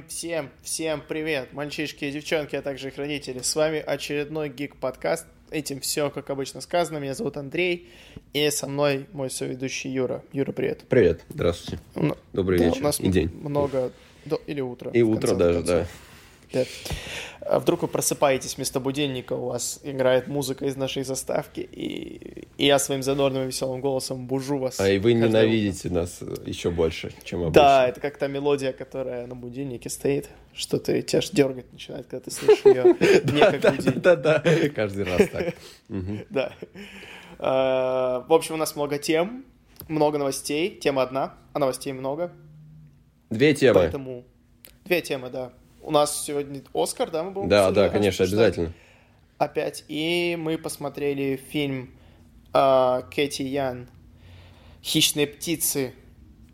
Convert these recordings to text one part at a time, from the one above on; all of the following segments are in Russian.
Всем, всем, всем привет, мальчишки и девчонки, а также их родители. С вами очередной гик-подкаст. Этим все, как обычно сказано. Меня зовут Андрей, и со мной мой соведущий Юра. Юра, привет. Привет, здравствуйте. Ну, Добрый да, вечер У нас и день. много... Или утро. И утро даже, концов. да. Да. А вдруг вы просыпаетесь вместо будильника, у вас играет музыка из нашей заставки, и, и я своим задорным и веселым голосом бужу вас. А и вы ненавидите нас э, еще больше, чем обычно. Да, это как та мелодия, которая на будильнике стоит, что ты тебя аж дергать начинает, когда ты слышишь ее не как будильник. Да, да, да, каждый раз так. Да. Э, В общем, у нас много тем, много новостей. Тема одна, а новостей много. Две темы. Поэтому две темы, да. У нас сегодня Оскар, да, мы будем Да, да, конечно, обсуждать обязательно. Опять. И мы посмотрели фильм э, Кэти Ян «Хищные птицы».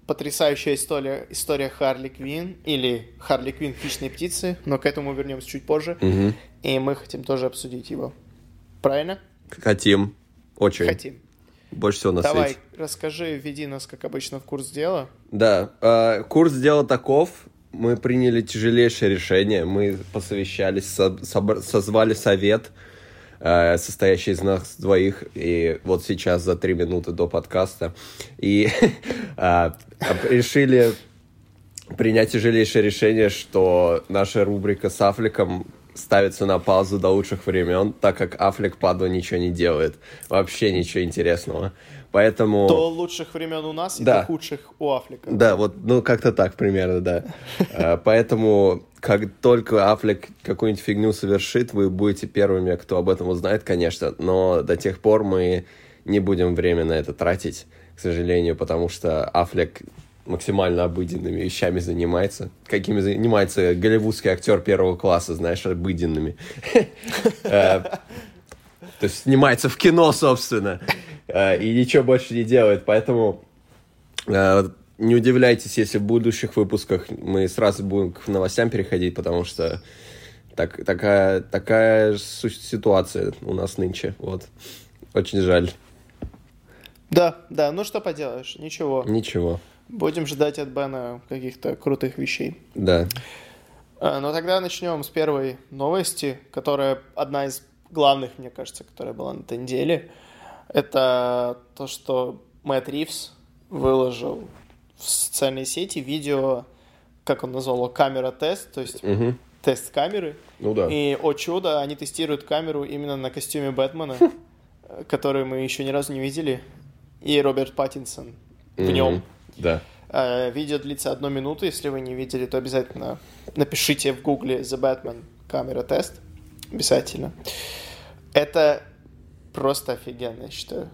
Потрясающая история, история Харли Квин или Харли Квин «Хищные птицы», но к этому вернемся чуть позже. Мгм. И мы хотим тоже обсудить его. Правильно? Хотим. Очень. Хотим. Больше всего на Давай, свете. расскажи, введи нас, как обычно, в курс дела. Да, э, курс дела таков. Мы приняли тяжелейшее решение. Мы посовещались, со- собр- созвали совет, э, состоящий из нас двоих. И вот сейчас за три минуты до подкаста. И э, решили принять тяжелейшее решение, что наша рубрика с Афликом ставится на паузу до лучших времен, так как Афлик Падо ничего не делает. Вообще ничего интересного. Поэтому... До лучших времен у нас и Да. до худших у Афлика. Да, вот, ну, как-то так примерно, да. А, Поэтому, как только Аффлек какую-нибудь фигню совершит, вы будете первыми, кто об этом узнает, конечно, но до тех пор мы не будем время на это тратить, к сожалению, потому что Аффлек максимально обыденными вещами занимается. Какими занимается голливудский актер первого класса, знаешь, обыденными. Э, То есть снимается в кино, собственно, э, и ничего больше не делает, поэтому Э, Не удивляйтесь, если в будущих выпусках мы сразу будем к новостям переходить, потому что так, такая, такая ситуация у нас нынче. Вот. Очень жаль. Да, да, ну что поделаешь, ничего. Ничего. Будем ждать от Бена каких-то крутых вещей. Да. А, Ну тогда начнем с первой новости, которая одна из главных, мне кажется, которая была на этой неделе. Это то, что Мэтт Ривз выложил в социальные сети видео, как он назвал его, камера-тест, то есть Мгм. тест камеры. Ну да. И, о чудо, они тестируют камеру именно на костюме Бэтмена, э, который мы еще ни разу не видели, и Роберт Паттинсон в нем. Да. Э, Видео длится одну минуту, если вы не видели, то обязательно напишите в гугле The Batman камера тест. Обязательно. Это просто офигенно, я считаю.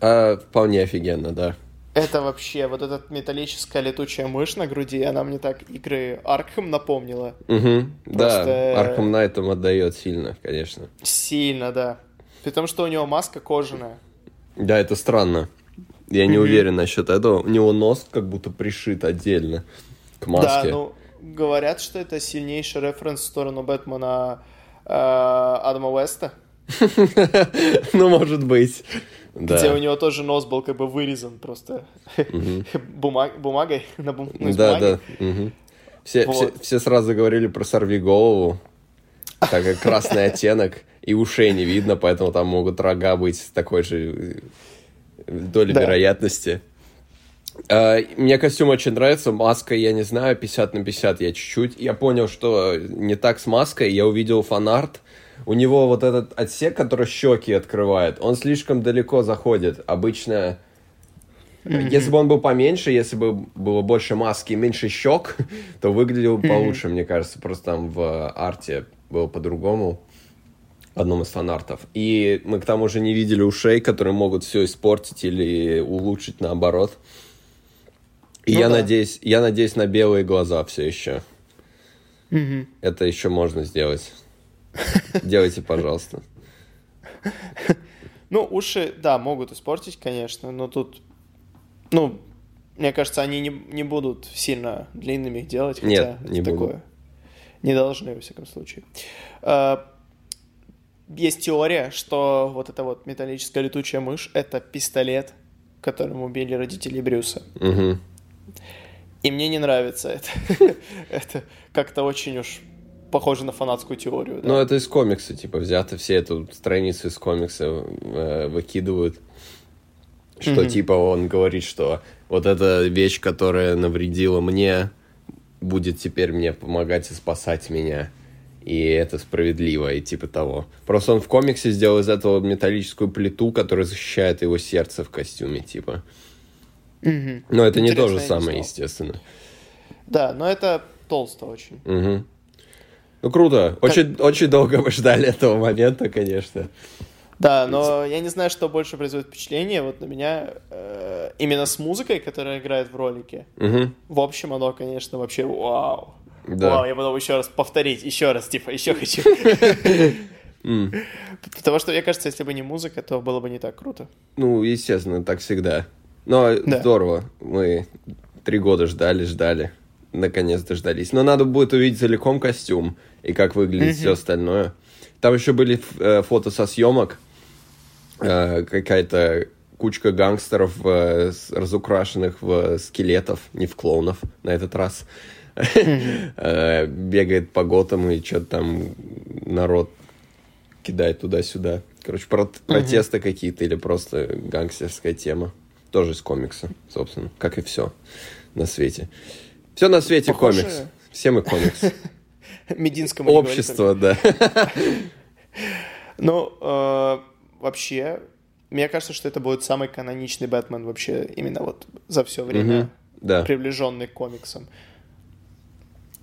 А, вполне офигенно, да. Это вообще, вот эта металлическая летучая мышь на груди, она мне так игры Аркхем напомнила. Просто- Да, Арком Найтом отдает сильно, конечно. Сильно, да. При том, что у него маска кожаная. Да, это странно. Я не уверен насчет этого. У него нос как будто пришит отдельно к Да, маске. ну, говорят, что это сильнейший референс в сторону Бэтмена э, Адама Уэста, ну, может быть. Да. где у него тоже нос был как бы вырезан просто бума- бумагой на Да, да. все сразу говорили про сорви голову, так как красный оттенок, и ушей не видно, поэтому там могут рога быть такой же доли Да. вероятности. А, Мне костюм очень нравится, маска, я не знаю, 50 на 50 я чуть-чуть. Я понял, что не так с маской, я увидел фанарт. У него вот этот отсек, который щеки открывает, он слишком далеко заходит. Обычно если бы он был поменьше, если бы было больше маски и меньше щек, то выглядел бы получше, мне кажется. Просто там в арте было по-другому, в одном из фанартов. И мы к тому же не видели ушей, которые могут все испортить или улучшить наоборот. И Ну я да. надеюсь, я надеюсь на белые глаза все еще. Мгм. Это еще можно сделать. Делайте, пожалуйста. Ну, уши, да, могут испортить, конечно, но тут, ну, мне кажется, они не, не будут сильно длинными их делать, хотя Нет, не такое. будут. Не должны, во всяком случае. А, есть теория, что вот эта вот металлическая летучая мышь — это пистолет, которым убили родители Брюса. Угу. И мне не нравится это. это как-то очень уж похоже на фанатскую теорию. Да? Ну, это из комикса, типа, взято все эту страницу из комикса э, выкидывают. Что, mm-hmm. типа, он говорит, что вот эта вещь, которая навредила мне, будет теперь мне помогать и спасать меня. И это справедливо, и типа того. Просто он в комиксе сделал из этого металлическую плиту, которая защищает его сердце в костюме, типа. Mm-hmm. Но это Интересно, не то же самое, естественно. Да, но это толсто очень. Угу. Ну, круто. Очень, как... очень долго мы ждали этого момента, конечно. Да, но я не знаю, что больше производит впечатление. Вот на меня э, именно с музыкой, которая играет в ролике. Угу. В общем, оно, конечно, вообще вау. Да. Вау, я потом еще раз повторить, еще раз, типа, еще хочу. Потому что, мне кажется, если бы не музыка, то было бы не так круто. Ну, естественно, так всегда. Но здорово. Мы три года ждали, ждали. Наконец дождались. Но надо будет увидеть целиком костюм и как выглядит все остальное. Там еще были э, фото со съемок Э, какая-то кучка гангстеров э, разукрашенных в скелетов, не в клоунов на этот раз. Бегает по готам и что-то там народ кидает туда-сюда. Короче, протесты какие-то или просто гангстерская тема. Тоже из комикса, собственно, как и все на свете. Все на свете Похоже... комикс. Все мы комикс. Мединскому Общество, да. Ну, э, вообще, мне кажется, что это будет самый каноничный Бэтмен вообще именно вот за все время, приближенный к комиксам.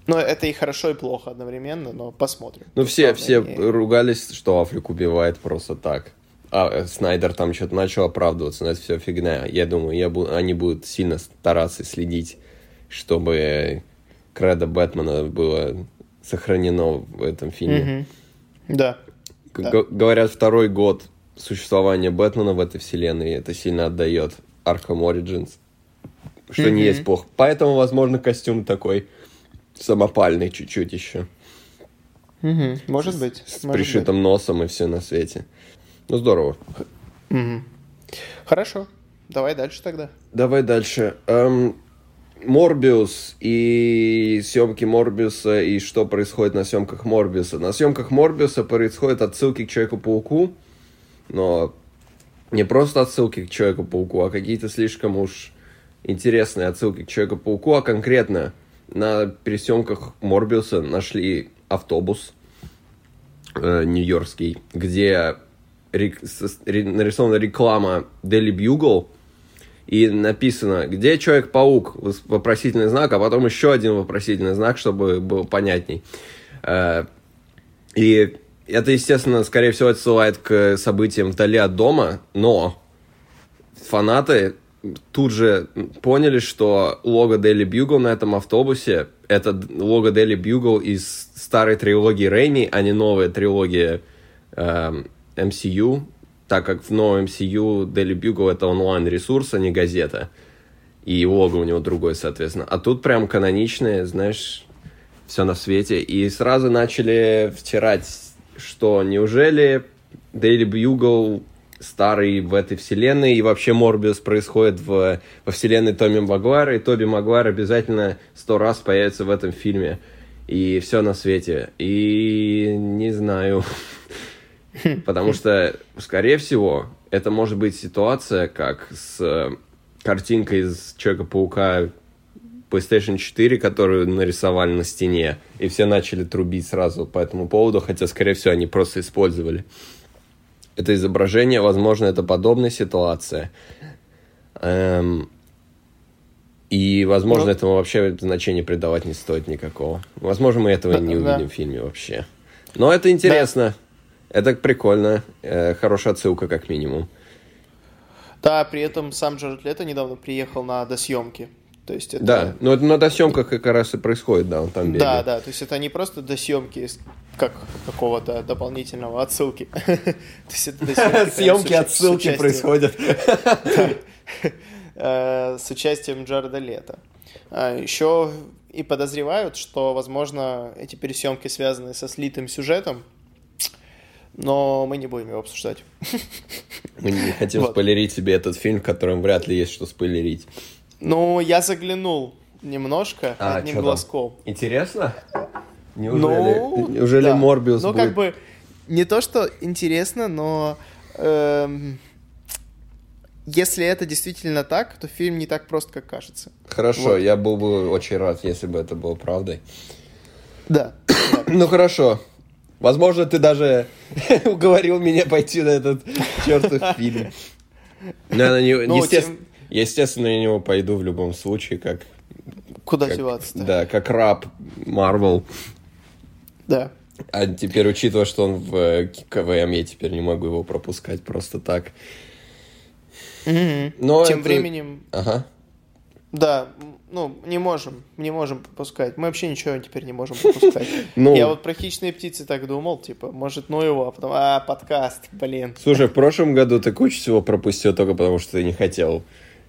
Но это и хорошо, и плохо одновременно, но посмотрим. Ну, все, все не... ругались, что Африк убивает просто так. А э, Снайдер там что-то начал оправдываться, но это все фигня. Я думаю, я бу... они будут сильно стараться следить, чтобы кредо Бэтмена было сохранено в этом фильме. Угу. Да. Г- да. Говорят, второй год существование Бэтмена в этой вселенной. Это сильно отдает Arkham Origins. Что mm-hmm. не есть плохо. Поэтому, возможно, костюм такой самопальный чуть-чуть еще. Mm-hmm. Может быть. С, может пришитым быть. носом и все на свете. Ну, здорово. Mm-hmm. Хорошо. Давай дальше тогда. Давай дальше. Эм, Морбиус и съемки Морбиуса и что происходит на съемках Морбиуса. На съемках Морбиуса происходят отсылки к Человеку-пауку, но не просто отсылки к Человеку-пауку, а какие-то слишком уж интересные отсылки к Человеку-пауку, а конкретно на пересъемках Морбиуса нашли автобус э, нью-йоркский, где рек, с, ре, нарисована реклама Daily Bugle, и написано, где Человек-паук, вопросительный знак, а потом еще один вопросительный знак, чтобы было понятней. Э, и это, естественно, скорее всего, отсылает к событиям вдали от дома, но фанаты тут же поняли, что лого Daily Bugle на этом автобусе это лого Daily Bugle из старой трилогии Рэйми, а не новая трилогия э, MCU, так как в новом MCU Daily Bugle это онлайн-ресурс, а не газета. И лого у него другое, соответственно. А тут прям каноничное, знаешь, все на свете. И сразу начали втирать что неужели Daily Bugle старый в этой вселенной, и вообще Морбиус происходит в, во вселенной Томми Магуайра, и Тоби Магуайр обязательно сто раз появится в этом фильме. И все на свете. И не знаю. Потому что, скорее всего, это может быть ситуация, как с картинкой из Человека-паука PlayStation 4, которую нарисовали на стене, и все начали трубить сразу по этому поводу, хотя, скорее всего, они просто использовали это изображение. Возможно, это подобная ситуация. Эм, и, возможно, Но... Ну. этому вообще значения придавать не стоит никакого. Возможно, мы этого да, не увидим да. в фильме вообще. Но это интересно. Да. Это прикольно. Э, хорошая отсылка, как минимум. Да, при этом сам Джаред Лето недавно приехал на досъемки. То есть это... Да, но это на досъемках как раз и происходит, да, он там бегает. Да, да, то есть это не просто досъемки как какого-то дополнительного отсылки. Съемки отсылки происходят. Э, с участием Джареда Лето. А, Еще и подозревают, что, возможно, эти пересъемки связаны со слитым сюжетом, но мы не будем его обсуждать. Мы не хотим Вот. спойлерить себе этот фильм, в котором вряд ли есть что спойлерить. Ну, я заглянул немножко А, одним чё там? глазком. Интересно? Неужели, Ну, неужели да. Морбиус Ну, будет... как бы, не то, что интересно, но эм, если это действительно так, то фильм не так прост, как кажется. Хорошо, Вот. я был бы очень рад, если бы это было правдой. Да. Ну хорошо. Возможно, ты даже уговорил меня пойти на этот чертов фильм. Но на него- Ну, естественно, тем- естественно, я на него пойду в любом случае, как, Куда как- деваться-то? да, как раб Марвел. Да. А теперь, учитывая, что он в э, КВМ, я теперь не могу его пропускать просто так. Мгм. Но Тем это- временем, Ага. да, ну, не можем, не можем пропускать. Мы вообще ничего теперь не можем пропускать. Ну. Я вот про хищные птицы так думал, типа, может, ну его, а потом, а, подкаст, блин. Слушай, в прошлом году ты кучу всего пропустил только потому, что ты не хотел.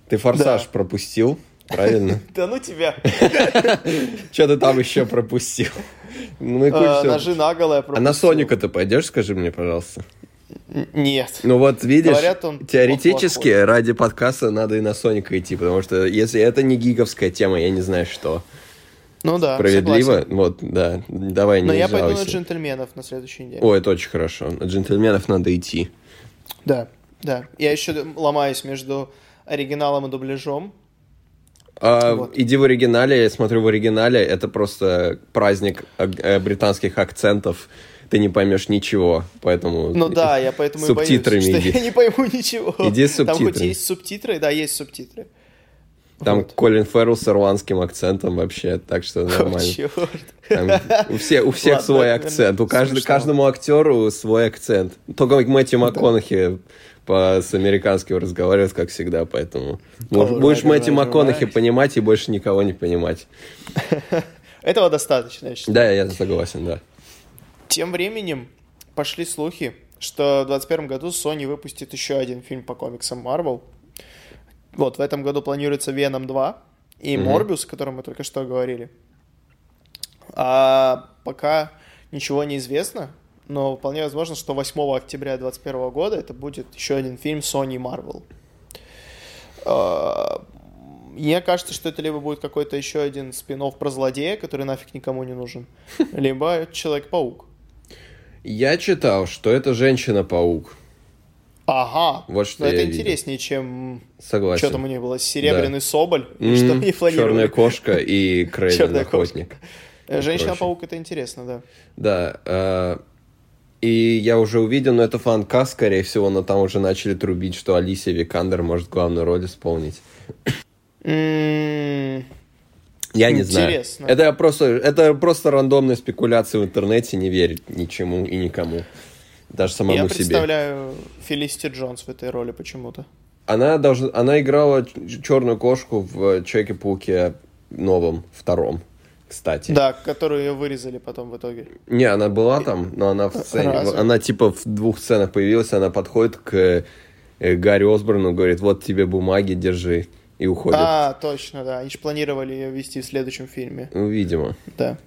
Ты форсаж Да. пропустил, правильно? Да ну тебя. Что ты там еще пропустил? Ну и А. Ножи наголо я А на пропустил. Соника ты пойдешь, скажи мне, пожалуйста? Нет. Ну вот видишь, Говорят, он теоретически плохой. ради подкаста надо и на Соника идти, потому что если это не гиговская тема, я не знаю что. Ну да, Справедливо? согласен. Вот, да. Давай, не Но я пойду на жалуйся. джентльменов на следующей неделе. О, это очень хорошо. На джентльменов надо идти. Да, да. Я еще ломаюсь между оригиналом и дубляжом. А, Вот. Иди в оригинале, я смотрю в оригинале, это просто праздник э, британских акцентов, ты не поймешь ничего, поэтому... Ну да, я поэтому Субтитрами и боюсь, иди. что я не пойму ничего. Иди с Там хоть субтитрами. есть субтитры, да, есть субтитры. Там Вот. Колин Феррелл с ирландским акцентом вообще, так что О, нормально. чёрт. Там у, все, у всех Ладно, свой акцент, у смешно. каждому актеру свой акцент. Только Мэтью МакКонахи по, с американским разговаривает, как всегда, поэтому Alright, будешь Мэтью alright, МакКонахи понимать и больше никого не понимать. Этого достаточно, я считаю. Да, я согласен, да. Тем временем пошли слухи, что в 2021 году Sony выпустит еще один фильм по комиксам Marvel. Вот, в этом году планируется Venom 2 и. Морбиус, о котором мы только что говорили. А пока ничего не известно, но вполне возможно, что 8 октября 2021 года это будет еще один фильм Sony Marvel. А, Мне кажется, что это либо будет какой-то еще один спин про злодея, который нафиг никому не нужен, либо Человек-паук. Я читал, что это Женщина-паук. Ага. Вот что Но это видел. интереснее, чем Согласен. что там у них было, Серебряный Соболь, М, что они планировали. Черная кошка и Чёрная охотник. Э, Женщина-паук это интересно, да. Да. э, и я уже увидел, но это фанкаст, скорее всего, но там уже начали трубить, что Алисия Викандер может главную роль исполнить. М, Я не знаю. Это просто, это просто рандомная спекуляция в интернете, не верить ничему и никому. Даже самому Я себе. представляю Фелисити Джонс в этой роли почему-то. Она, должна, она играла черную кошку в Человеке-пауке новом, втором, кстати. Да, которую ее вырезали потом в итоге. Не, она была там, но она в сцене. Разве? Она типа в двух сценах появилась, она подходит к э, Гарри Осборну, говорит, вот тебе бумаги, держи, и уходит. А, точно, да. Они же планировали ее вести в следующем фильме. Ну, видимо. Да.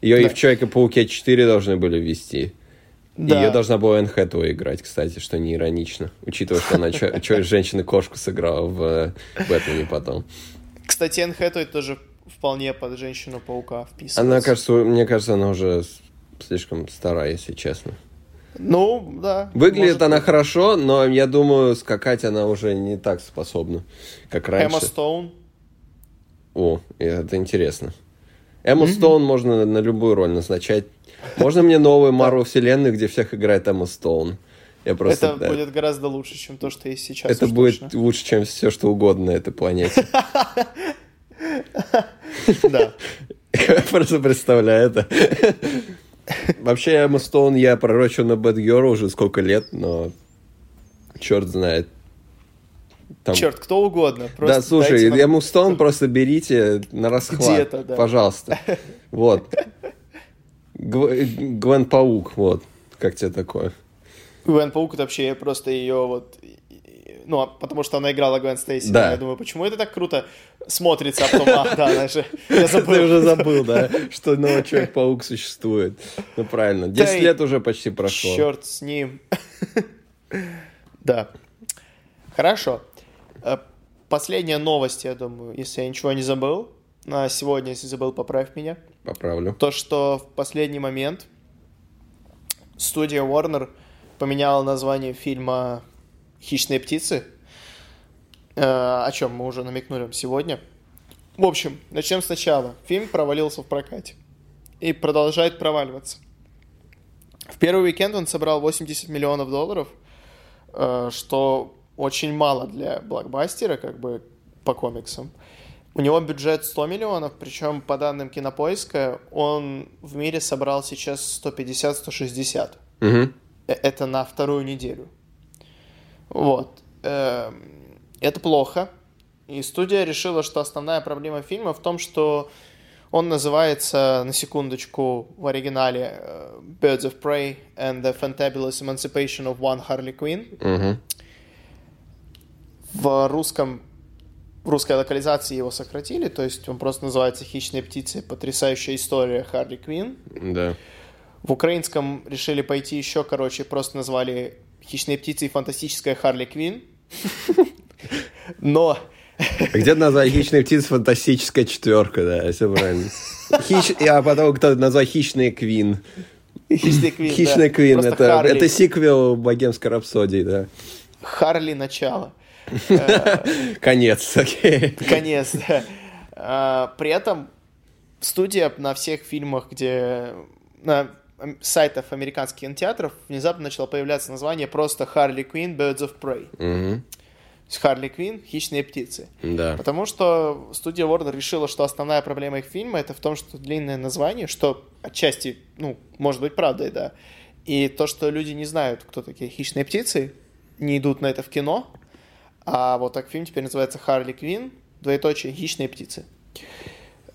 Ее и Да. в Человеке-пауке 4 должны были ввести. Да. Ее должна была Энн Хэтэуэй играть, кстати, что не иронично. Учитывая, что она женщину-кошку сыграла в э, Бэтмене потом. Кстати, Энн Хэтэуэй тоже вполне под Женщину-паука вписывается. Она, кажется, мне кажется, она уже слишком стара, если честно. Ну, да. Выглядит может она быть. хорошо, но я думаю, скакать она уже не так способна, как раньше. Эмма Стоун. О, это интересно. Эмму Стоун можно на любую роль назначать. Можно мне новую Марвел вселенную, где всех играет Эмма Стоун? Я просто... это да, будет гораздо лучше, чем то, что есть сейчас. это будет точно. лучше, чем все, что угодно на этой планете. Да. Я просто представляю это. Вообще, Эмма Стоун я пророчу на Bad Girl уже сколько лет, но черт знает. Там- Черт, кто угодно. Просто да, слушай, нам- Эмму Стоун просто берите на расхват. Да. Пожалуйста. Вот. Гв- Гвен Паук, вот. Как тебе такое? Гвен Паук это вообще просто ее вот... Ну, а потому что она играла Гвен Стейси. Да. Я думаю, почему это так круто смотрится, а потом, а, да, она же... Я забыл. Ты уже забыл, да, что новый Человек-паук существует. Ну, правильно. 10 Да и- лет уже почти прошло. Черт с ним. Да. Хорошо. Э, Последняя новость, я думаю, если я ничего не забыл. На сегодня, если забыл, поправь меня. Поправлю. То, что в последний момент студия Warner поменяла название фильма «Хищные птицы», э, о чем мы уже намекнули сегодня. В общем, начнем сначала. Фильм провалился в прокате и продолжает проваливаться. В первый уикенд он собрал 80 миллионов долларов, э, что очень мало для блокбастера, как бы по комиксам. У него бюджет 100 миллионов, причем по данным Кинопоиска он в мире собрал сейчас 150-160. Мгм. Э, Это на вторую неделю. Вот. Эм, Это плохо. И студия решила, что основная проблема фильма в том, что он называется, на секундочку, в оригинале э, Birds of Prey and the Fantabulous Emancipation of One Harley Quinn. Мгм. В русском в русской локализации его сократили, то есть он просто называется «Хищные птицы. Потрясающая история Харли Квин». Да. В украинском решили пойти еще, короче, просто назвали «Хищные птицы и фантастическая Харли Квин». Но Где назвать хищные птицы фантастическая четверка, да, все правильно. Хищ... А потом кто назвал хищные Квин. «Хищный Квин», да. Хищная Квин, это, это сиквел богемской рапсодии, да. Харли начало. Конец, окей. Конец, да. А, При этом студия на всех фильмах, где на сайтах американских кинотеатров внезапно начало появляться название просто Харли Квин Birds of Prey. Харли Квин Хищные птицы. Да. Потому что студия Warner решила, что основная проблема их фильма это в том, что длинное название, что отчасти, ну, может быть правдой, да. И то, что люди не знают, кто такие хищные птицы, не идут на это в кино. А вот так фильм теперь называется Харли Квин, двоеточие, хищные птицы.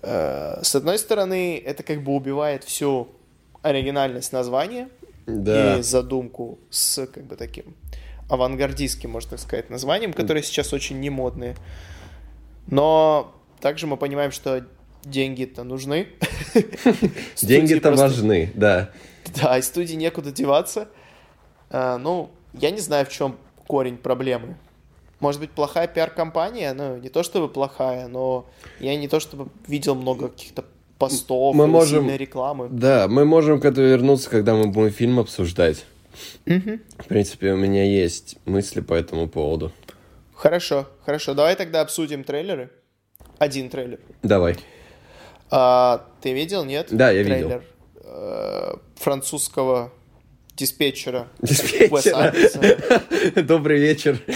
Э, С одной стороны, это как бы убивает всю оригинальность названия Да. и задумку с как бы таким авангардистским, можно так сказать, названием, которые сейчас очень немодные. Но также мы понимаем, что деньги-то нужны. Деньги-то важны, да. Да, и студии некуда деваться. А, ну, я не знаю, в чем корень проблемы. Может быть, плохая пиар-компания? Ну, не то чтобы плохая, но я не то чтобы видел много каких-то постов Мы или можем- сильной рекламы. Да, мы можем к этому вернуться, когда мы будем фильм обсуждать. В принципе, у меня есть мысли по этому поводу. Хорошо, хорошо. Давай тогда обсудим трейлеры. Один трейлер. Давай. А, ты видел, нет? Да, я видел. Трейлер э, французского диспетчера. Диспетчера. Добрый вечер.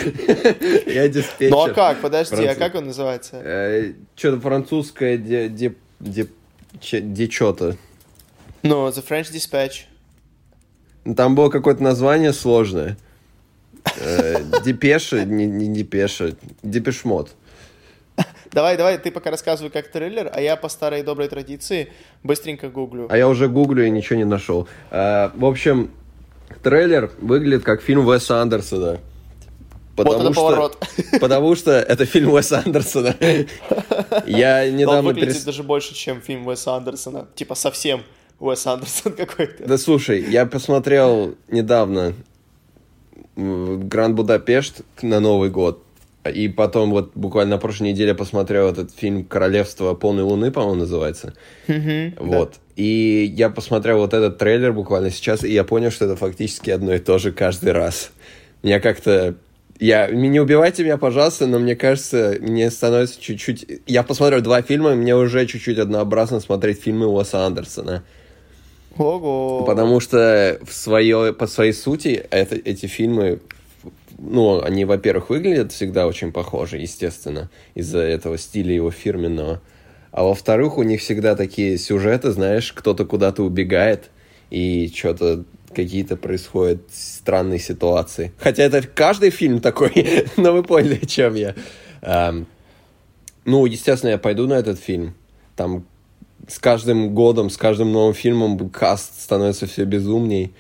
Я диспетчер. Ну а как? Подожди, а как он называется? Что-то французское, где, где, где, че- где что-то. Ну, The French Dispatch. Там было какое-то название сложное. Э, Депеша, не, не депеша, депешмот. Давай, давай, ты пока рассказывай как трейлер, а я по старой доброй традиции быстренько гуглю. А я уже гуглю и ничего не нашел. Э, В общем, трейлер выглядит как фильм Уэса Андерсона. Вот это поворот. Потому что это фильм Уэса Андерсона. Я Но он недавно выглядит перес- даже больше, чем фильм Уэса Андерсона. Типа совсем Уэс Андерсон какой-то. Да слушай, я посмотрел недавно Гранд Будапешт на Новый год. И потом вот буквально на прошлой неделе посмотрел этот фильм «Королевство полной луны», по-моему, называется. Вот. И я посмотрел вот этот трейлер буквально сейчас, и я понял, что это фактически одно и то же каждый раз. Меня как-то... Я... Не убивайте меня, пожалуйста, но мне кажется, мне становится чуть-чуть... Я посмотрел два фильма, и мне уже чуть-чуть однообразно смотреть фильмы Уэса Андерсона. Ого. Потому что в свое, по своей сути это, эти фильмы, ну, они, во-первых, выглядят всегда очень похожи, естественно, из-за этого стиля его фирменного. А во-вторых, у них всегда такие сюжеты, знаешь, кто-то куда-то убегает, и что-то какие-то происходят странные ситуации. Хотя это каждый фильм такой, но вы поняли, о чем я. Ам, ну, естественно, я пойду на этот фильм. Там с каждым годом, с каждым новым фильмом каст становится все безумней.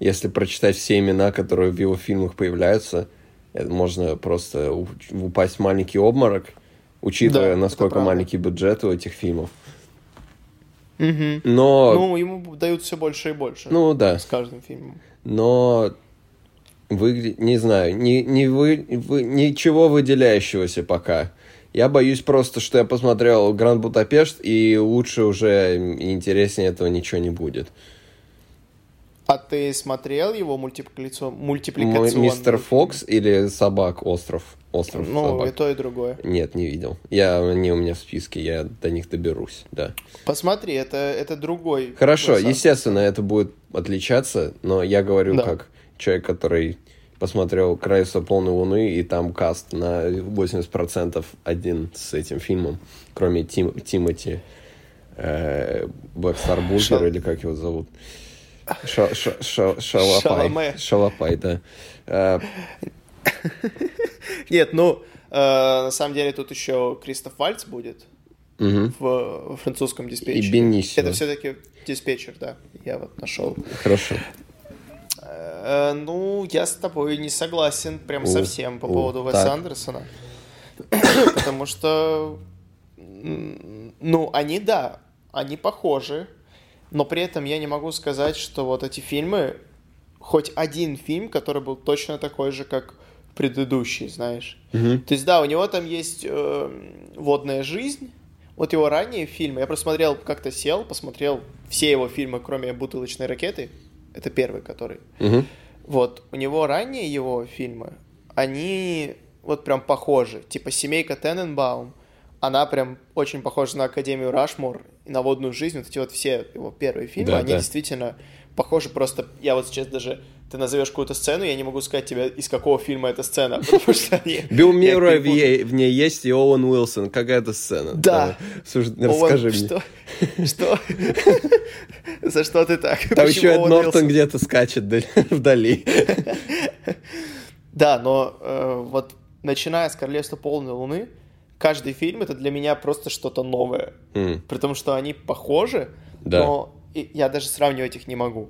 Если прочитать все имена, которые в его фильмах появляются, это можно просто упасть в маленький обморок, учитывая, да, насколько маленький бюджет у этих фильмов. Угу. Но... Ну, ему дают все больше и больше. Ну, да. С каждым фильмом. Но выглядит, не знаю, не, не вы, вы, ничего выделяющегося пока. Я боюсь просто, что я посмотрел Гранд Будапешт, и лучше уже и интереснее этого ничего не будет. А ты смотрел его мультипликацион... мультипликационный? Мистер Фокс или Собак Остров? Остров ну, собак. и то, и другое. Нет, не видел. Я, они у меня в списке, я до них доберусь, да. Посмотри, это, это другой. Хорошо, естественно, это будет отличаться, но я говорю да. как человек, который посмотрел «Крайство полной луны», и там каст на 80% один с этим фильмом, кроме Тим, Тимати э, Блэкстар или как его зовут. Ша, ша, ша, шалапай. Шалопай, да. Э, Нет, ну, э, на самом деле тут еще Кристоф Вальц будет угу. в, в французском диспетчере. И Бенисио. Это все-таки диспетчер, да. Я вот нашел. Хорошо. Э, ну, я с тобой не согласен прям совсем по поводу Веса Андерсона. Потому что, ну, они, да, они похожи, но при этом я не могу сказать, что вот эти фильмы, хоть один фильм, который был точно такой же, как предыдущий, знаешь. Mm-hmm. То есть, да, у него там есть э, «Водная жизнь», вот его ранние фильмы, я просто смотрел, как-то сел, посмотрел все его фильмы, кроме «Бутылочной ракеты», это первый, который. Mm-hmm. Вот, у него ранние его фильмы, они вот прям похожи. Типа «Семейка Тененбаум», она прям очень похожа на Академию Рашмор и на «Водную жизнь». Вот эти вот все его первые фильмы, да, они да. действительно похожи. Просто я вот сейчас даже... Ты назовешь какую-то сцену, я не могу сказать тебе, из какого фильма эта сцена, потому что они... Билл Мюррей в, ней, в ней есть и Оуэн Уилсон. Какая это сцена? Да. Слушай, расскажи мне. Что? Что? За что ты так? Там еще Эд Нортон где-то скачет вдали. Да, но э, вот начиная с «Королевства полной луны», каждый фильм это для меня просто что-то новое. Mm. При том, что они похожи, да. но я даже сравнивать их не могу.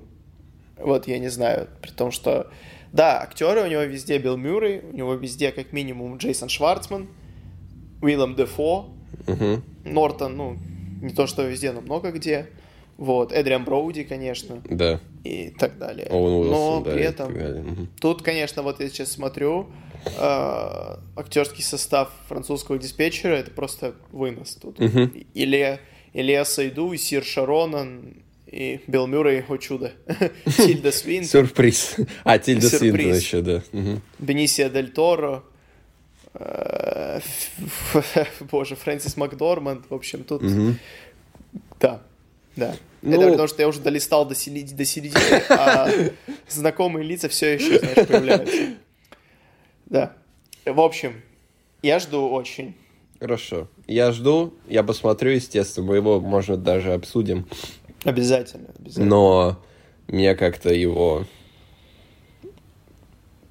Вот я не знаю. При том, что да, актеры у него везде Билл Мюррей, у него везде как минимум Джейсон Шварцман, Уиллем Дефо, uh-huh. Нортон, ну, не то, что везде, но много где. Вот, Эдриан Броуди, конечно. Да. И так далее. Оуэн Уилсон, но да, при этом угу. тут, конечно, вот я сейчас смотрю, э, актерский состав французского диспетчера это просто вынос тут. Угу. Илья, Илья Сайду, и Сир Шаронан, и Билл Мюррей, его чудо. Тильда Свинтон. Сюрприз. А, Тильда Свинтон еще, да. Бенисия Дель Торо. Боже, Фрэнсис Макдорманд. В общем, тут... Да, да. Ну... Это потому, что я уже долистал до, середины, до середины, а знакомые лица все еще, знаешь, появляются. Да. В общем, я жду очень. Хорошо. Я жду, я посмотрю, естественно, мы его, может, даже обсудим. Обязательно, обязательно. Но мне как-то его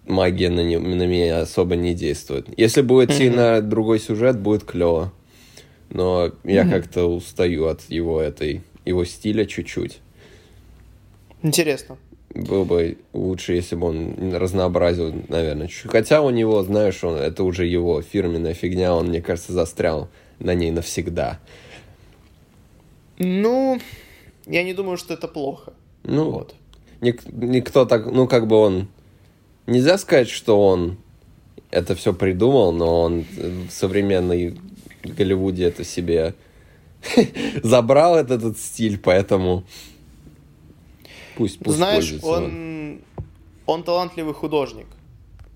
магия на, не, на меня особо не действует. Если будет mm-hmm. сильно другой сюжет, будет клево. Но я mm-hmm. как-то устаю от его этой его стиля чуть-чуть. Интересно. Было бы лучше, если бы он разнообразил, наверное. Хотя у него, знаешь, он, это уже его фирменная фигня, он, мне кажется, застрял на ней навсегда. Ну, я не думаю, что это плохо. Ну, вот. Ник- никто так, ну, как бы он... Нельзя сказать, что он это все придумал, но он в современной Голливуде это себе забрал этот, этот стиль, поэтому пусть, пусть Знаешь, он, он талантливый художник.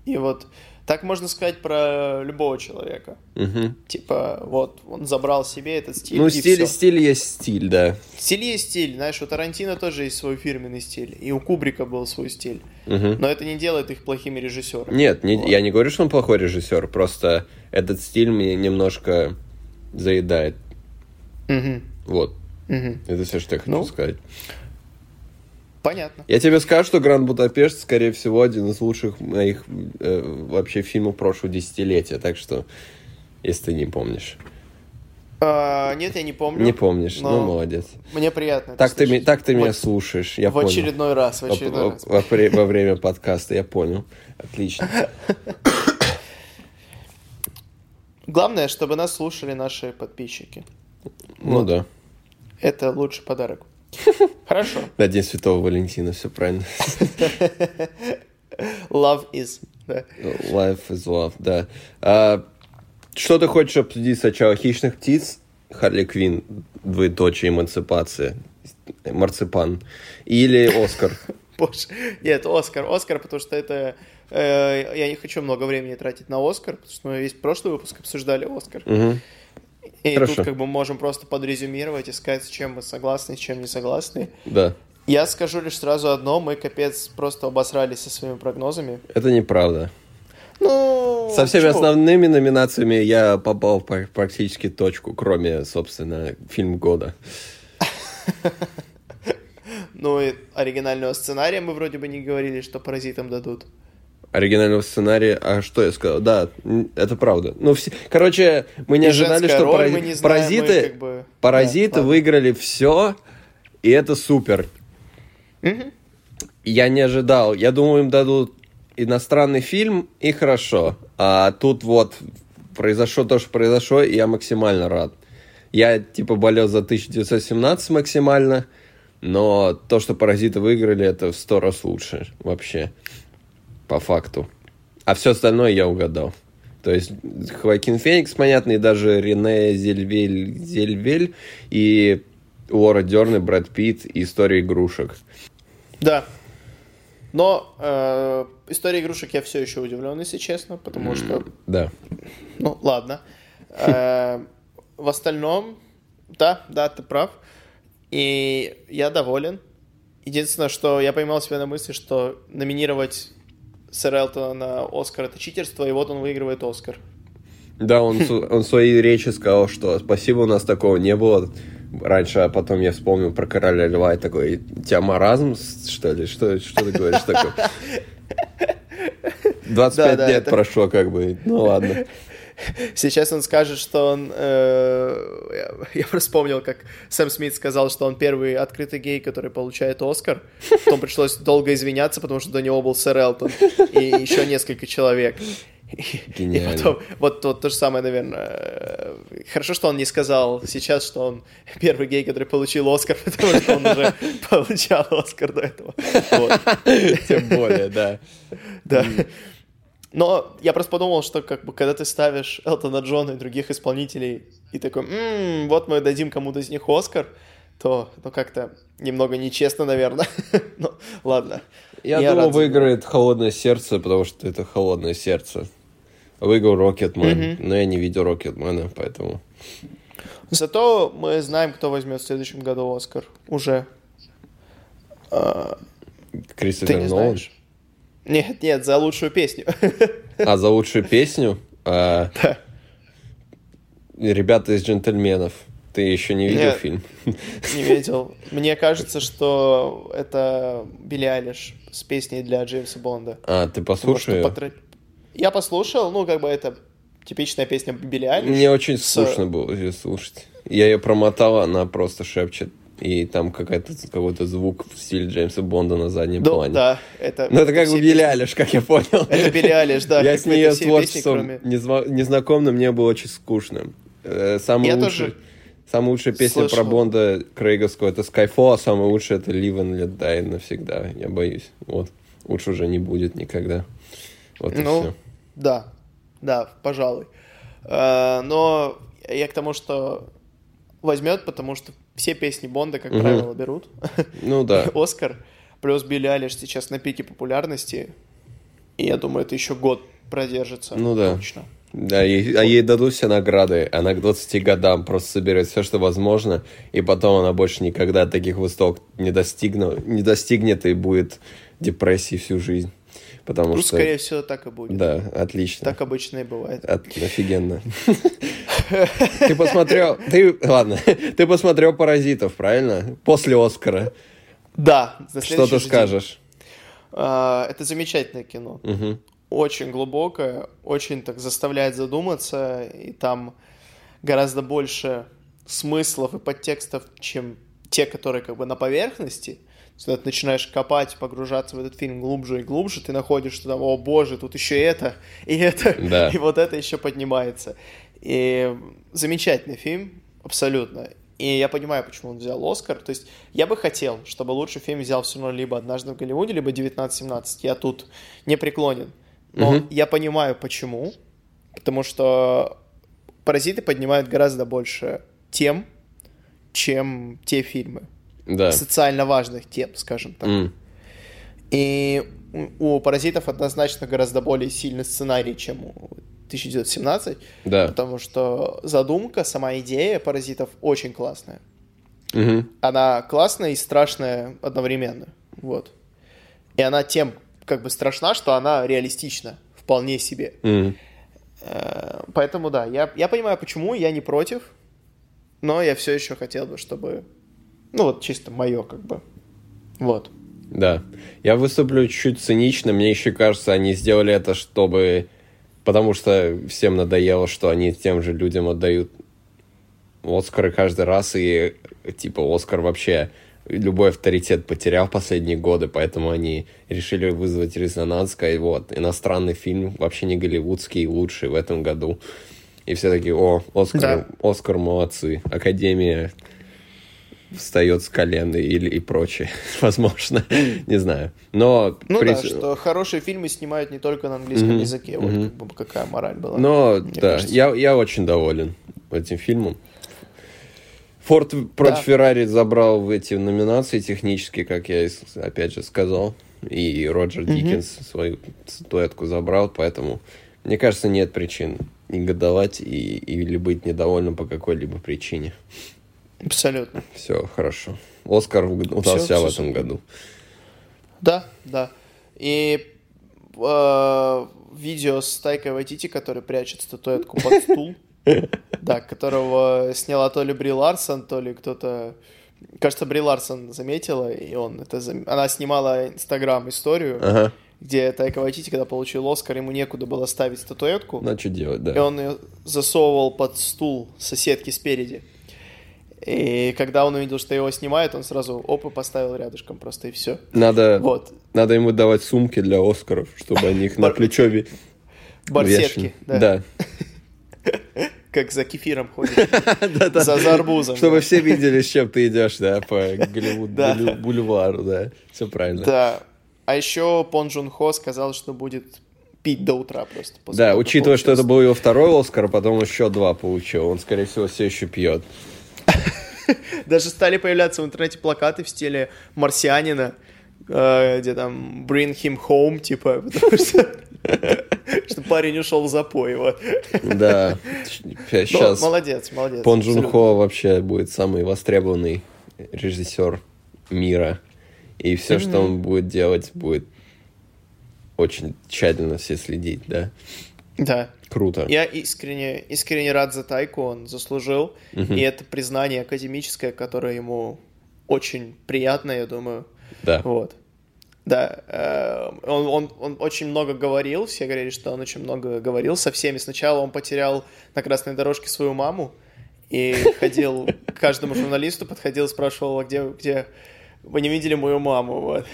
И вот так можно сказать про любого человека. Угу. Типа, вот, он забрал себе этот стиль. Ну, стиль, все. стиль есть стиль, да. Стиль есть стиль. Знаешь, у Тарантино тоже есть свой фирменный стиль. И у Кубрика был свой стиль. Угу. Но это не делает их плохими режиссерами. Нет, не, вот. я не говорю, что он плохой режиссер. Просто этот стиль мне немножко заедает. Угу. Вот. Угу. Это все, что я хочу ну, сказать. Понятно. Я тебе скажу, что Гранд Будапешт, скорее всего, один из лучших моих э, вообще фильмов прошлого десятилетия. Так что, если ты не помнишь. А, нет, я не помню. Не помнишь, ну молодец. Мне приятно. Так ты, так ты меня слушаешь, я в понял. очередной раз, в очередной во- раз. во во время подкаста, я понял. Отлично. Главное, чтобы нас слушали наши подписчики. Ну Вот. да. Это лучший подарок. Хорошо. На День Святого Валентина, все правильно. Love is. Life is love, да. А, что ты хочешь обсудить сначала? Хищных птиц, Харли Квин, двоеточие, эмансипация, марципан, или Оскар? Боже. Нет, Оскар. Оскар, потому что это... э, я не хочу много времени тратить на Оскар, потому что мы весь прошлый выпуск обсуждали Оскар. Мгм. И Хорошо. тут как бы можем просто подрезюмировать и сказать, с чем мы согласны, с чем не согласны. Да, Я скажу лишь сразу одно, мы капец просто обосрались со своими прогнозами. это неправда. Ну, Со всеми чё? основными номинациями я попал в пр- практически точку, кроме, собственно, фильм года. Ну и оригинального сценария мы вроде бы не говорили, что паразитам дадут. Оригинального сценария, а что я сказал? Да, это правда. Ну, все... Короче, мы не И ожидали, что роль парази- не знаем, паразиты, как бы- паразиты Да, выиграли все, и это супер. Мгм. Я не ожидал. Я думал, им дадут иностранный фильм, и хорошо. А тут вот произошло то, что произошло, и я максимально рад. Я, типа, болел за 1917 максимально, но то, что «Паразиты» выиграли, это в сто раз лучше вообще, по факту. А все остальное я угадал. То есть Хоакин Феникс, понятно, и даже Рене Зельвель, Зельвель и Лора Дерн и Брэд Питт и «История игрушек». Да. Но э, история игрушек я все еще удивлен, если честно, потому что, Да. ну ладно. Э, в остальном, да, да, ты прав. И я доволен. Единственное, что я поймал себя на мысли, что номинировать сэра Элтона на Оскар это читерство, и вот он выигрывает Оскар. Да, он, он в своей речи сказал, что спасибо, у нас такого не было раньше, а потом я вспомнил про короля льва и такой, тебя маразм, что ли? Что, что ты говоришь такое? 25 Да, да, лет это- прошло, как бы, ну ладно. Сейчас он скажет, что он... э, я, я просто вспомнил, как Сэм Смит сказал, что он первый открытый гей, который получает Оскар. Потом пришлось долго извиняться, потому что до него был сэр Элтон и еще несколько человек. Гениально. И потом, вот, вот то же самое, наверное. Хорошо, что он не сказал сейчас, что он первый гей, который получил Оскар, потому что он уже получал Оскар до этого. Вот. Тем более, да. Да. Но я просто подумал, что как бы когда ты ставишь Элтона Джона и других исполнителей и такой, «М, вот мы дадим кому-то из них Оскар, то ну, как-то немного нечестно, наверное. ну, ладно. Я, Я думал, рад выиграет «Холодное сердце», потому что это «Холодное сердце». Выиграл «Рокетмен», но я не видел «Рокетмена», поэтому... Зато мы знаем, кто возьмет в следующем году Оскар. Уже. А, Кристофер Нолан. знаешь? Нет, нет, за лучшую песню. А за лучшую песню? а, Да. Ребята из «Джентльменов». Ты еще не видел Нет. фильм? Не видел. Мне кажется, что это Билли Айлиш с песней для Джеймса Бонда. А, ты Потому что послушай её? по тр- Я послушал, ну, как бы это типичная песня Билли Айлиш. Мне очень с- скучно было ее слушать. Я ее промотал, она просто шепчет. И там какая-то, какой-то звук в стиле Джеймса Бонда на заднем Да, плане. да, это... Ну, это как бы Билли песни- Айлиш, как я понял. Это Билли Айлиш, да. Я с нее песни, творчеством кроме- незва- незнаком, но мне было очень скучно. Э, Самый Я лучший... тоже Самая лучшая песня про слышал. Бонда Крейговского это Skyfall, а самая лучшая это Live and Let Die навсегда. Я боюсь. Вот. Лучше уже не будет никогда. Вот и Ну, все. да, да, пожалуй. Э, Но я к тому, что возьмет, потому что все песни Бонда, как Мгм. правило, берут. Ну да. Оскар. Плюс Билли Айлиш сейчас на пике популярности. И я думаю, это еще год продержится. Ну да. Точно. Да, ей- а ей дадут все награды. Она к 20 годам просто соберет все, что возможно, и потом она больше никогда таких высот не, достигну, не достигнет и будет депрессии всю жизнь. Потому Ну, что... скорее всего, так и будет. Да, отлично. Так обычно и бывает. От- офигенно. Ты посмотрел... Ты... Ладно. Ты посмотрел «Паразитов», правильно? После «Оскара». Да, Что ты скажешь? А, Это замечательное кино. Очень глубокое, очень так заставляет задуматься. И там гораздо больше смыслов и подтекстов, чем те, которые как бы на поверхности. Когда ты начинаешь копать, погружаться в этот фильм глубже и глубже, ты находишь, что там, о боже, тут еще это, и это, Да. и вот это еще поднимается. И замечательный фильм, абсолютно. И я понимаю, почему он взял Оскар. То есть я бы хотел, чтобы лучший фильм взял все равно либо «Однажды в Голливуде», либо «1917». Я тут не преклонен. Но Мгм. я понимаю, почему. Потому что «Паразиты» поднимают гораздо больше тем, чем те фильмы. Да. Социально важных тем, скажем так. М, И у «Паразитов» однозначно гораздо более сильный сценарий, чем у 1917. Да. Потому что задумка, сама идея «Паразитов» очень классная. Мгм. Она классная и страшная одновременно. Вот. И она тем как бы страшна, что она реалистична вполне себе. Э, Поэтому да, я, я понимаю, почему, я не против, но я все еще хотел бы, чтобы, ну вот чисто мое как бы, вот. Да. Я выступлю чуть цинично. Мне еще кажется, они сделали это, чтобы... Потому что всем надоело, что они тем же людям отдают Оскары каждый раз, и типа Оскар вообще любой авторитет потерял последние годы, поэтому они решили вызвать резонанс, сказать, вот, иностранный фильм, вообще не голливудский, лучший в этом году. И все такие, о, Оскар, Да. Оскар молодцы, Академия встает с колен и- или и прочее, возможно, не знаю. Но, Ну при- да, что хорошие фильмы снимают не только на английском Мгм, языке, вот как бы какая мораль была. но да, кажется. я, я очень доволен этим фильмом. Форд против Да. Феррари забрал в эти номинации технические, как я опять же сказал. И Роджер Диккенс свою статуэтку забрал, поэтому, мне кажется, нет причин негодовать и, или быть недовольным по какой-либо причине. Абсолютно. Все хорошо. Оскар удался в этом году. Да, да. И э, видео с Тайкой Вайтити, который прячет статуэтку под стул, да, которого сняла то ли Бри Ларсон, то ли кто-то... Кажется, Бри Ларсон заметила, и он это... Она снимала Инстаграм-историю, Ага. где Тайка Вайтити, когда получил Оскар, ему некуда было ставить статуэтку, Ну, что делать, и да. он ее засовывал под стул соседки спереди. И когда он увидел, что его снимают, он сразу оп и поставил рядышком просто, и все. Надо, Вот. надо ему давать сумки для Оскаров, чтобы они их на плечо Барсетки, да. Как за кефиром ходит. За, за арбузом. Чтобы все видели, с чем ты идешь, да, по Голливуд бульвару, да. Все правильно. Да. А еще Пон Джун Хо сказал, что будет пить до утра просто. Да, учитывая, что это был его второй Оскар, а потом еще два получил. Он, скорее всего, все еще пьет. Даже стали появляться в интернете плакаты в стиле марсианина, э, где там bring him home, типа, потому что, что парень ушел в запой, вот. Да. Ну, Сейчас молодец, молодец. Пон Джун. Хо вообще будет самый востребованный режиссер мира. И все, что он будет делать, будет очень тщательно все следить, да. Да. Круто. Я искренне, искренне рад за Тайку, он заслужил. И это признание академическое, которое ему очень приятно, я думаю. Да. Вот. Да, э, он, он, он очень много говорил, все говорили, что он очень много говорил со всеми. Сначала он потерял на красной дорожке свою маму и ходил к каждому журналисту, подходил, спрашивал, «А где, где вы не видели мою маму, вот.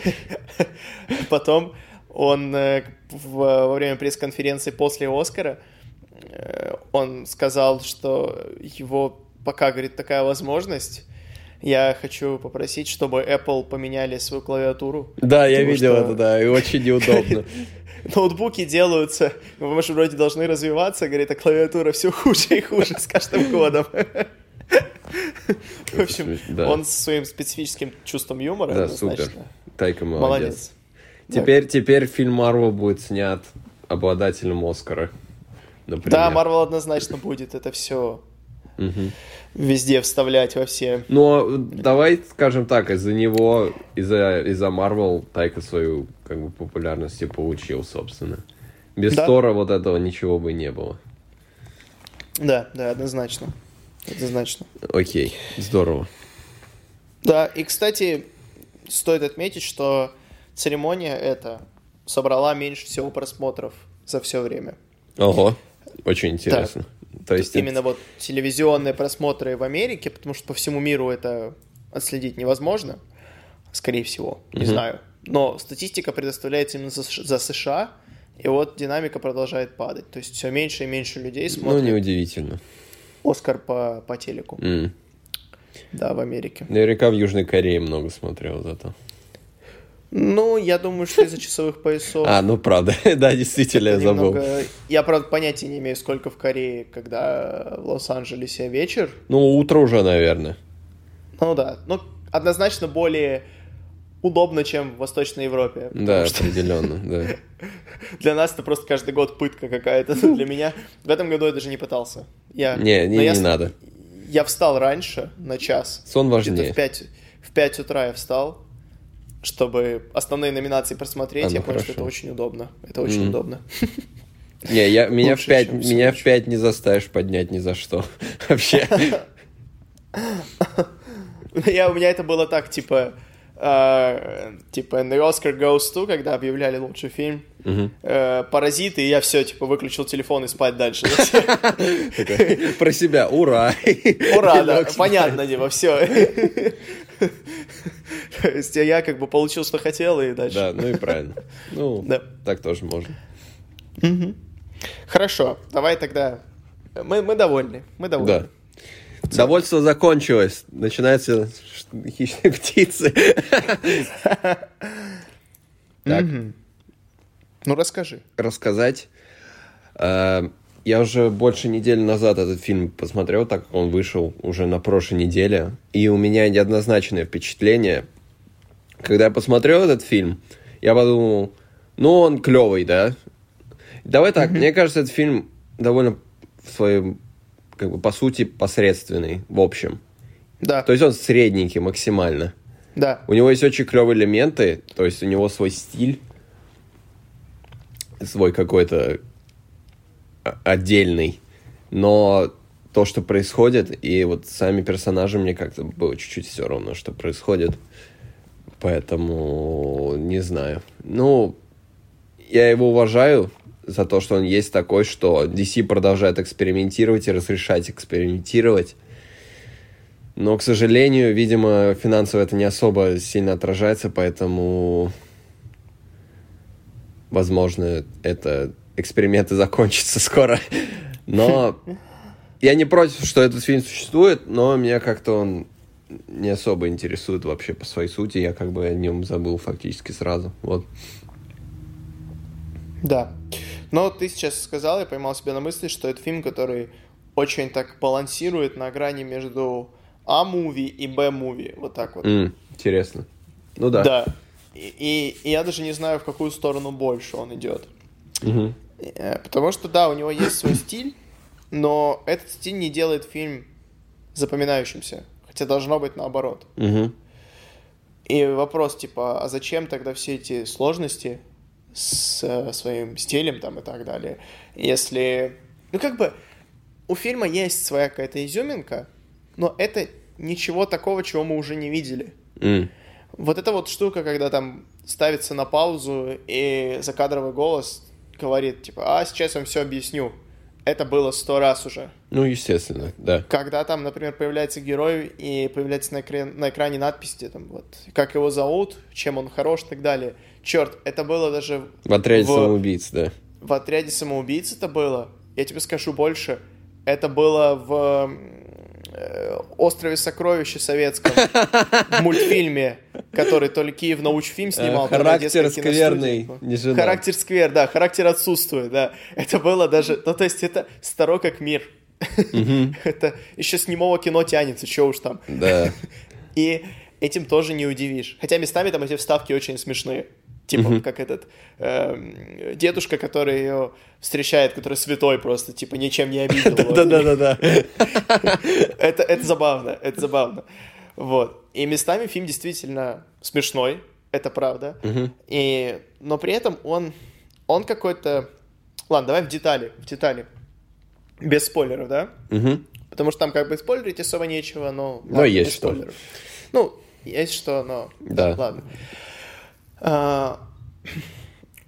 Потом он э, в- во время пресс-конференции после Оскара э, он сказал, что его пока, говорит, такая возможность, я хочу попросить, чтобы Apple поменяли свою клавиатуру. Да, я видел что- это, да, и очень неудобно. Ноутбуки делаются, мы же вроде должны развиваться, говорит, а клавиатура все хуже и хуже с каждым годом. В общем, он со своим специфическим чувством юмора, Да, супер. Тайка молодец. Теперь, теперь фильм Марвел будет снят обладателем Оскара. Например. Да, Марвел однозначно будет это все Мгм. везде вставлять во все. Но давай скажем так, из-за него, из-за из Марвел Тайка свою как бы популярность и получил, собственно. Без Да. Тора вот этого ничего бы не было. Да, да, однозначно. Однозначно. Окей, здорово. Да, и, кстати, стоит отметить, что церемония эта собрала меньше всего просмотров за все время. Ого, очень интересно. То есть Именно это... вот телевизионные просмотры в Америке, потому что по всему миру это отследить невозможно, скорее всего, не угу. знаю. Но статистика предоставляется именно за, за США, и вот динамика продолжает падать. То есть все меньше и меньше людей ну, смотрят. Ну, неудивительно. Оскар по, по телеку. Mm. Да, в Америке. Наверняка в Южной Корее много смотрел зато. Ну, я думаю, что из-за часовых поясов. А, ну правда, да, действительно, я забыл. Я, правда, понятия не имею, сколько в Корее, когда в Лос-Анджелесе вечер. Ну, утро уже, наверное. Ну да, ну, однозначно более удобно, чем в Восточной Европе. Да, что... определенно, да. Для нас это просто каждый год пытка какая-то. Для меня в этом году я даже не пытался. Я... Не, не, не надо. Я встал раньше на час. Сон важнее. В 5, в 5 утра я встал, чтобы основные номинации просмотреть. А, ну я понял, что это очень удобно. Это очень mm. удобно. Не, я, меня, Лучше, в 5, меня в 5 не заставишь поднять ни за что. Вообще. Я, у меня это было так, типа, Uh, типа The Oscar Goes To, когда объявляли лучший фильм, uh-huh. uh, Паразиты, и я все, типа, выключил телефон и спать дальше. Про себя, ура! Ура, да, понятно, типа, все. То есть я как бы получил, что хотел, и дальше. Да, ну и правильно. Ну, так тоже можно. Хорошо, давай тогда. Мы, мы довольны, мы довольны. Да. Довольство закончилось. Начинаются хищные птицы. Так. Ну, расскажи. Рассказать. Я уже больше недели назад этот фильм посмотрел, так как он вышел уже на прошлой неделе. И у меня неоднозначное впечатление. Когда я посмотрел этот фильм, я подумал, ну, он клевый, да? Давай так, мне кажется, этот фильм довольно в своем как бы, по сути, посредственный, в общем. Да. То есть он средненький максимально. Да. У него есть очень клевые элементы, то есть у него свой стиль, свой какой-то отдельный. Но то, что происходит, и вот сами персонажи, мне как-то было чуть-чуть все равно, что происходит. Поэтому не знаю. Ну, я его уважаю, за то, что он есть такой, что DC продолжает экспериментировать и разрешать экспериментировать. Но, к сожалению, видимо, финансово это не особо сильно отражается, поэтому, возможно, это эксперименты закончатся скоро. Но я не против, что этот фильм существует, но меня как-то он не особо интересует вообще по своей сути. Я как бы о нем забыл фактически сразу. Вот. Да. Но ты сейчас сказал, я поймал себя на мысли, что это фильм, который очень так балансирует на грани между А-муви и Б-муви. Вот так вот. Mm, интересно. Ну да. Да. И, и, и я даже не знаю, в какую сторону больше он идет. Mm-hmm. Потому что, да, у него есть свой стиль, но этот стиль не делает фильм запоминающимся. Хотя должно быть наоборот. Mm-hmm. И вопрос, типа, а зачем тогда все эти сложности, с э, своим стилем там и так далее. Если... Ну, как бы у фильма есть своя какая-то изюминка, но это ничего такого, чего мы уже не видели. Mm. Вот эта вот штука, когда там ставится на паузу, и закадровый голос говорит, типа, а, сейчас я вам все объясню. Это было сто раз уже. Ну, естественно, да. Когда там, например, появляется герой, и появляется на, экране, на экране надписи, там, вот, как его зовут, чем он хорош и так далее – Черт, это было даже... В отряде в... самоубийц, да. В отряде самоубийц это было. Я тебе скажу больше. Это было в «Острове сокровища» советском, мультфильме, который то ли Киев научфильм э, снимал, Характер скверный, Характер сквер, да, характер отсутствует, да. Это было даже... Ну, то есть это старо как мир. Это еще с немого кино тянется, что уж там. Да. И этим тоже не удивишь. Хотя местами там эти вставки очень смешные. Типа, mm-hmm. как этот э, дедушка, который ее встречает, который святой просто, типа, ничем не обидел. Да-да-да-да. Это это забавно, это забавно. Вот. И местами фильм действительно смешной, это правда. И, но при этом он, он какой-то... Ладно, давай в детали, в детали. Без спойлеров, да? Потому что там как бы спойлерить особо нечего, но... Но есть что. Ну, есть что, но... Да. Ладно. А,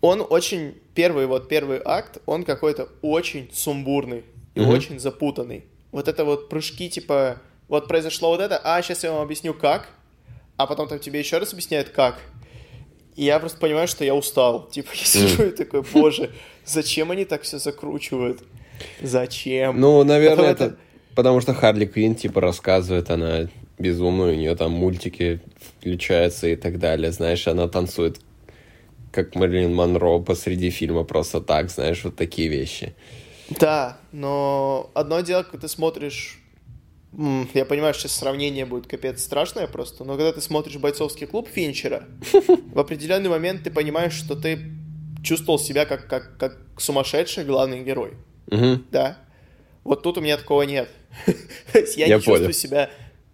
он очень... Первый вот первый акт, он какой-то очень сумбурный. и mm-hmm. очень запутанный. Вот это вот прыжки, типа, вот произошло вот это, а сейчас я вам объясню как, а потом там тебе еще раз объясняют как. И я просто понимаю, что я устал. Типа, я сижу mm. и такой, боже, зачем они так все закручивают? Зачем? Ну, наверное, это... это потому что Харли Квин, типа, рассказывает, она безумная, у нее там мультики включаются и так далее. Знаешь, она танцует как Мэрилин Монро посреди фильма просто так, знаешь, вот такие вещи. Да, но одно дело, когда ты смотришь я понимаю, что сейчас сравнение будет капец страшное просто, но когда ты смотришь бойцовский клуб Финчера, в определенный момент ты понимаешь, что ты чувствовал себя как, как, как сумасшедший главный герой. Угу. Да. Вот тут у меня такого нет. я, я не понял. чувствую себя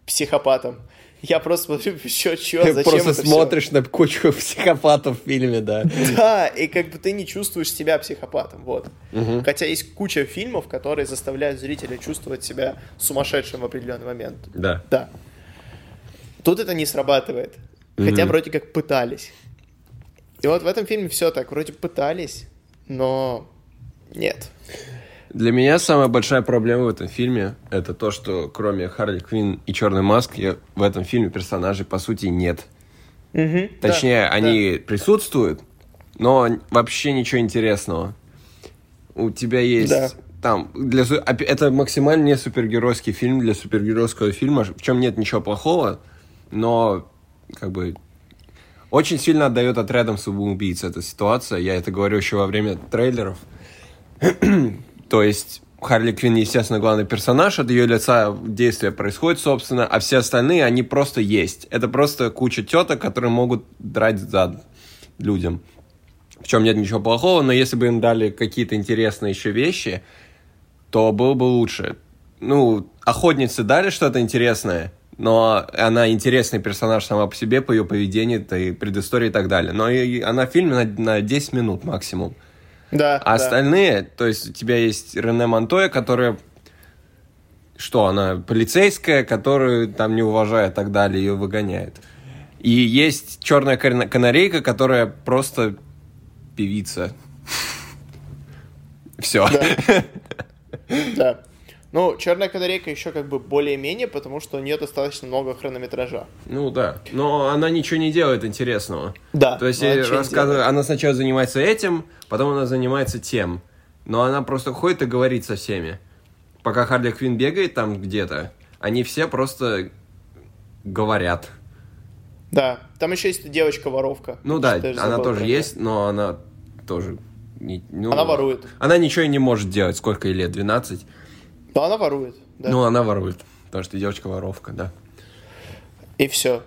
психопатом. Я просто смотрю, что, что, зачем Просто смотришь все? на кучу психопатов в фильме, да. Да, и как бы ты не чувствуешь себя психопатом, вот. Угу. Хотя есть куча фильмов, которые заставляют зрителя чувствовать себя сумасшедшим в определенный момент. Да. Да. Тут это не срабатывает. Хотя угу. вроде как пытались. И вот в этом фильме все так, вроде пытались, но нет. Для меня самая большая проблема в этом фильме это то, что кроме Харли Квин и Черной маски в этом фильме персонажей по сути нет. Угу, Точнее, да, они да. присутствуют, но вообще ничего интересного. У тебя есть да. там для это максимально не супергеройский фильм для супергеройского фильма, в чем нет ничего плохого, но как бы очень сильно отдает отрядом самоубийц эта ситуация. Я это говорю еще во время трейлеров. То есть Харли Квинн, естественно, главный персонаж, от ее лица действие происходит, собственно, а все остальные, они просто есть. Это просто куча теток, которые могут драть зад людям. В чем нет ничего плохого, но если бы им дали какие-то интересные еще вещи, то было бы лучше. Ну, охотницы дали что-то интересное, но она интересный персонаж сама по себе, по ее поведению, и предыстории и так далее. Но и она в фильме на, на 10 минут максимум. Да. А да. остальные, то есть у тебя есть Рене Монтоя, которая что она полицейская, которую там не уважает и так далее, ее выгоняет. И есть черная канарейка, которая просто певица. Все. Да. Ну, Черная канарейка еще как бы более-менее, потому что у нее достаточно много хронометража. Ну да. Но она ничего не делает интересного. Да. То есть я рассказываю, она сначала занимается этим, потом она занимается тем. Но она просто ходит и говорит со всеми. Пока Харли Квин бегает там где-то, они все просто говорят. Да, там еще есть девочка-воровка. Ну да, она тоже есть, но она тоже... Не, ну, она ворует. Она ничего не может делать. Сколько ей лет? 12? Но она ворует. Да. Ну, она ворует. Потому что девочка-воровка, да. И все.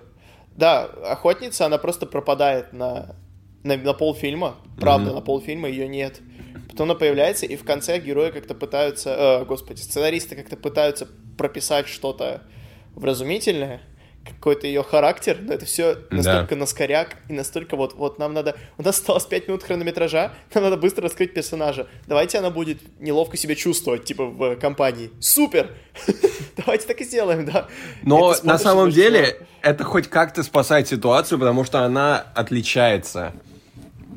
Да, охотница, она просто пропадает на, на, на полфильма. Правда, mm-hmm. на полфильма ее нет. Потом она появляется, и в конце герои как-то пытаются... Э, господи, сценаристы как-то пытаются прописать что-то вразумительное какой-то ее характер, но это все настолько да. наскоряк и настолько вот, вот нам надо, у нас осталось 5 минут хронометража, нам надо быстро раскрыть персонажа. Давайте она будет неловко себя чувствовать, типа, в компании. Супер! Давайте так и сделаем, да. Но на самом деле это хоть как-то спасает ситуацию, потому что она отличается.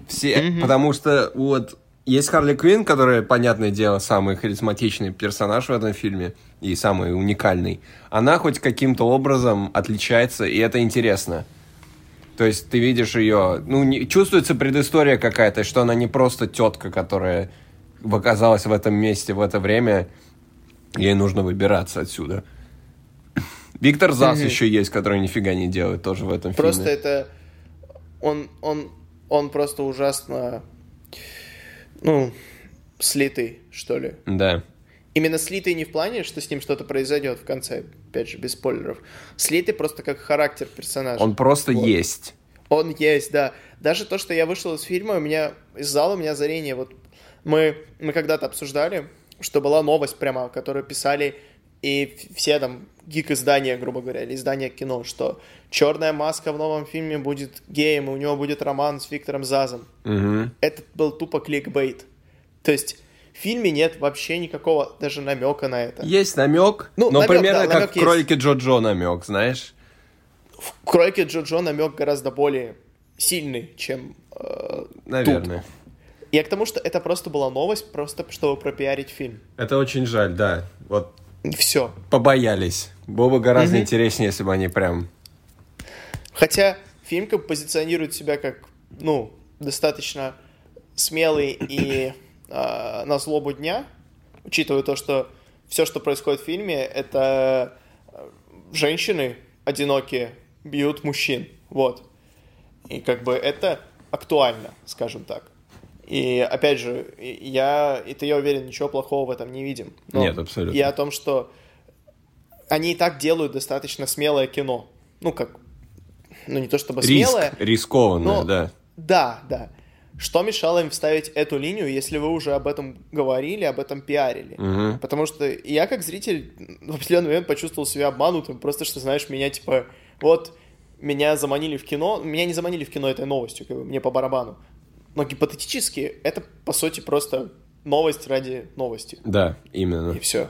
Все, потому что вот есть Харли Квинн, которая, понятное дело, самый харизматичный персонаж в этом фильме и самый уникальный. Она хоть каким-то образом отличается, и это интересно. То есть ты видишь ее, ну, не, чувствуется предыстория какая-то, что она не просто тетка, которая оказалась в этом месте в это время, ей нужно выбираться отсюда. Виктор Зас mm-hmm. еще есть, который нифига не делает тоже в этом просто фильме. Просто это... Он, он, он просто ужасно ну, слитый, что ли. Да. Именно слитый не в плане, что с ним что-то произойдет в конце, опять же, без спойлеров. Слитый просто как характер персонажа. Он просто вот. есть. Он есть, да. Даже то, что я вышел из фильма, у меня из зала у меня озарение. Вот мы, мы когда-то обсуждали, что была новость прямо, которую писали и все там гик-издания, грубо говоря, или издания кино, что Черная маска в новом фильме будет геем, и у него будет роман с Виктором Зазом. Угу. Это был тупо кликбейт. То есть в фильме нет вообще никакого даже намека на это. Есть намек, ну, но намек, примерно да, как в кролике Джо-Джо намек, знаешь? В кролике Джо-Джо намек гораздо более сильный, чем э, Наверное. Тут. Я к тому, что это просто была новость, просто чтобы пропиарить фильм. Это очень жаль, да. Вот Все. побоялись. Было бы гораздо Мгм. интереснее, если бы они прям... Хотя фильм как бы позиционирует себя как, ну, достаточно смелый и э, на злобу дня, учитывая то, что все, что происходит в фильме, это э, женщины одинокие бьют мужчин, вот. И как бы это актуально, скажем так. И опять же, и- я, это я уверен, ничего плохого в этом не видим. Но Нет, абсолютно. И о том, что они и так делают достаточно смелое кино. Ну, как, ну не то чтобы Риск, смелое, рискованное, но- да. да, да. Что мешало им вставить эту линию, если вы уже об этом говорили, об этом пиарили? Мгм. Потому что я, как зритель, в определенный момент почувствовал себя обманутым. Просто что, знаешь, меня типа, вот, меня заманили в кино. Меня не заманили в кино этой новостью, как бы, мне по барабану. Но гипотетически это, по сути, просто новость ради новости. Да, именно. И все.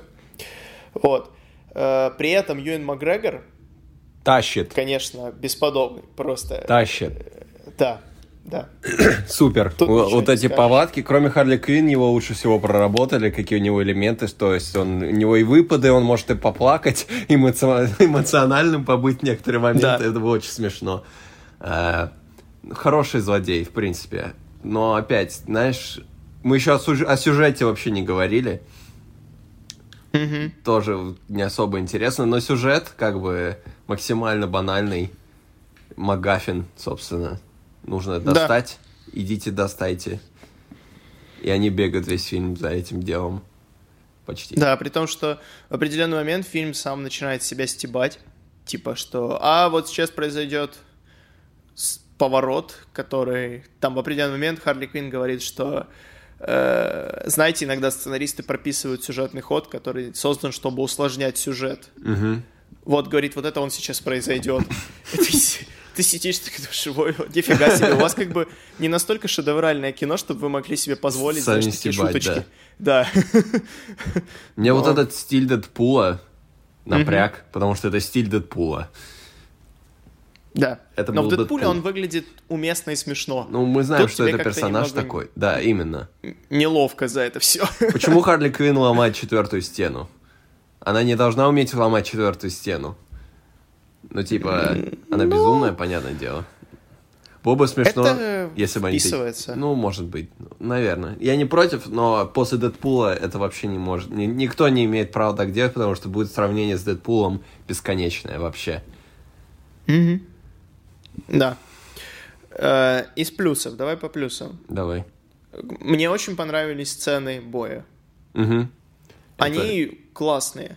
Вот. Э, При этом Юэн Макгрегор, Тащит, конечно, бесподобный. Просто. тащит. Да, да. Супер. Тут вот эти скажешь. повадки, кроме Харли Квинн, его лучше всего проработали, какие у него элементы, то есть он, у него и выпады, он может и поплакать, эмоци- эмоциональным побыть в некоторые моменты, Да. это было очень смешно. Э, Хороший злодей, в принципе. Но опять, знаешь, мы еще о, сюж- о сюжете вообще не говорили, Тоже не особо интересно, но сюжет как бы максимально банальный. Магафин, собственно. Нужно Да. достать. Идите, достайте. И они бегают весь фильм за этим делом. Почти. Да, при том, что в определенный момент фильм сам начинает себя стебать. Типа, что, а вот сейчас произойдет поворот, который... Там в определенный момент Харли Квинн говорит, что знаете, иногда сценаристы прописывают сюжетный ход, который создан, чтобы усложнять сюжет. Мгм. Вот, говорит, вот это он сейчас произойдет. Ты, си- ты сидишь такой, думаешь, «Ой, вот нифига себе, у вас как бы не настолько шедевральное кино, чтобы вы могли себе позволить, Сами знаешь, такие стебать, шуточки. Да. Мне вот Но- этот стиль Дэдпула напряг, потому что это стиль Дэдпула. Да. Это Но был в Дэдпуле Дэдпул. он выглядит уместно и смешно. Ну, мы знаем, Тут что это персонаж такой. Да, именно. Неловко за это все. Почему Харли Квинн ломает четвертую стену? Она не должна уметь ломать четвертую стену. Ну, типа, она ну- безумная, понятное дело. Было бы смешно, Это если бы они... вписывается. Ну, может быть, наверное. Я не против, но после Дэдпула это вообще не может... ни- никто не имеет права так делать, потому что будет сравнение с Дэдпулом бесконечное вообще. Да. Э, Из плюсов, давай по плюсам. Давай. Мне очень понравились сцены боя. Мгм. Они классные.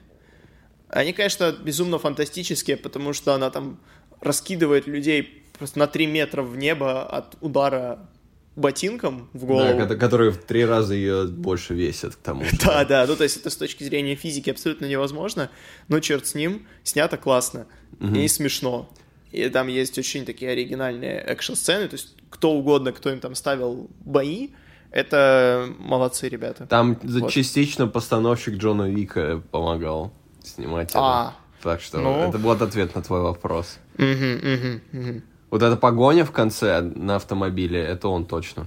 Они, конечно, безумно фантастические, потому что она там раскидывает людей просто на 3 метра в небо от удара ботинком в Да, голову. ко- которые в три раза ее больше весят, к тому же. Да, да, ну то есть это с точки зрения физики абсолютно невозможно, но черт с ним, снято классно и смешно. И там есть очень такие оригинальные экшн-сцены, то есть кто угодно, кто им там ставил бои, это молодцы ребята. Там Вот. частично постановщик Джона Вика помогал снимать это. А. Так что Ну. это вот ответ на твой вопрос. Мгм, мгм, мгм, Вот эта погоня в конце на автомобиле, это он точно,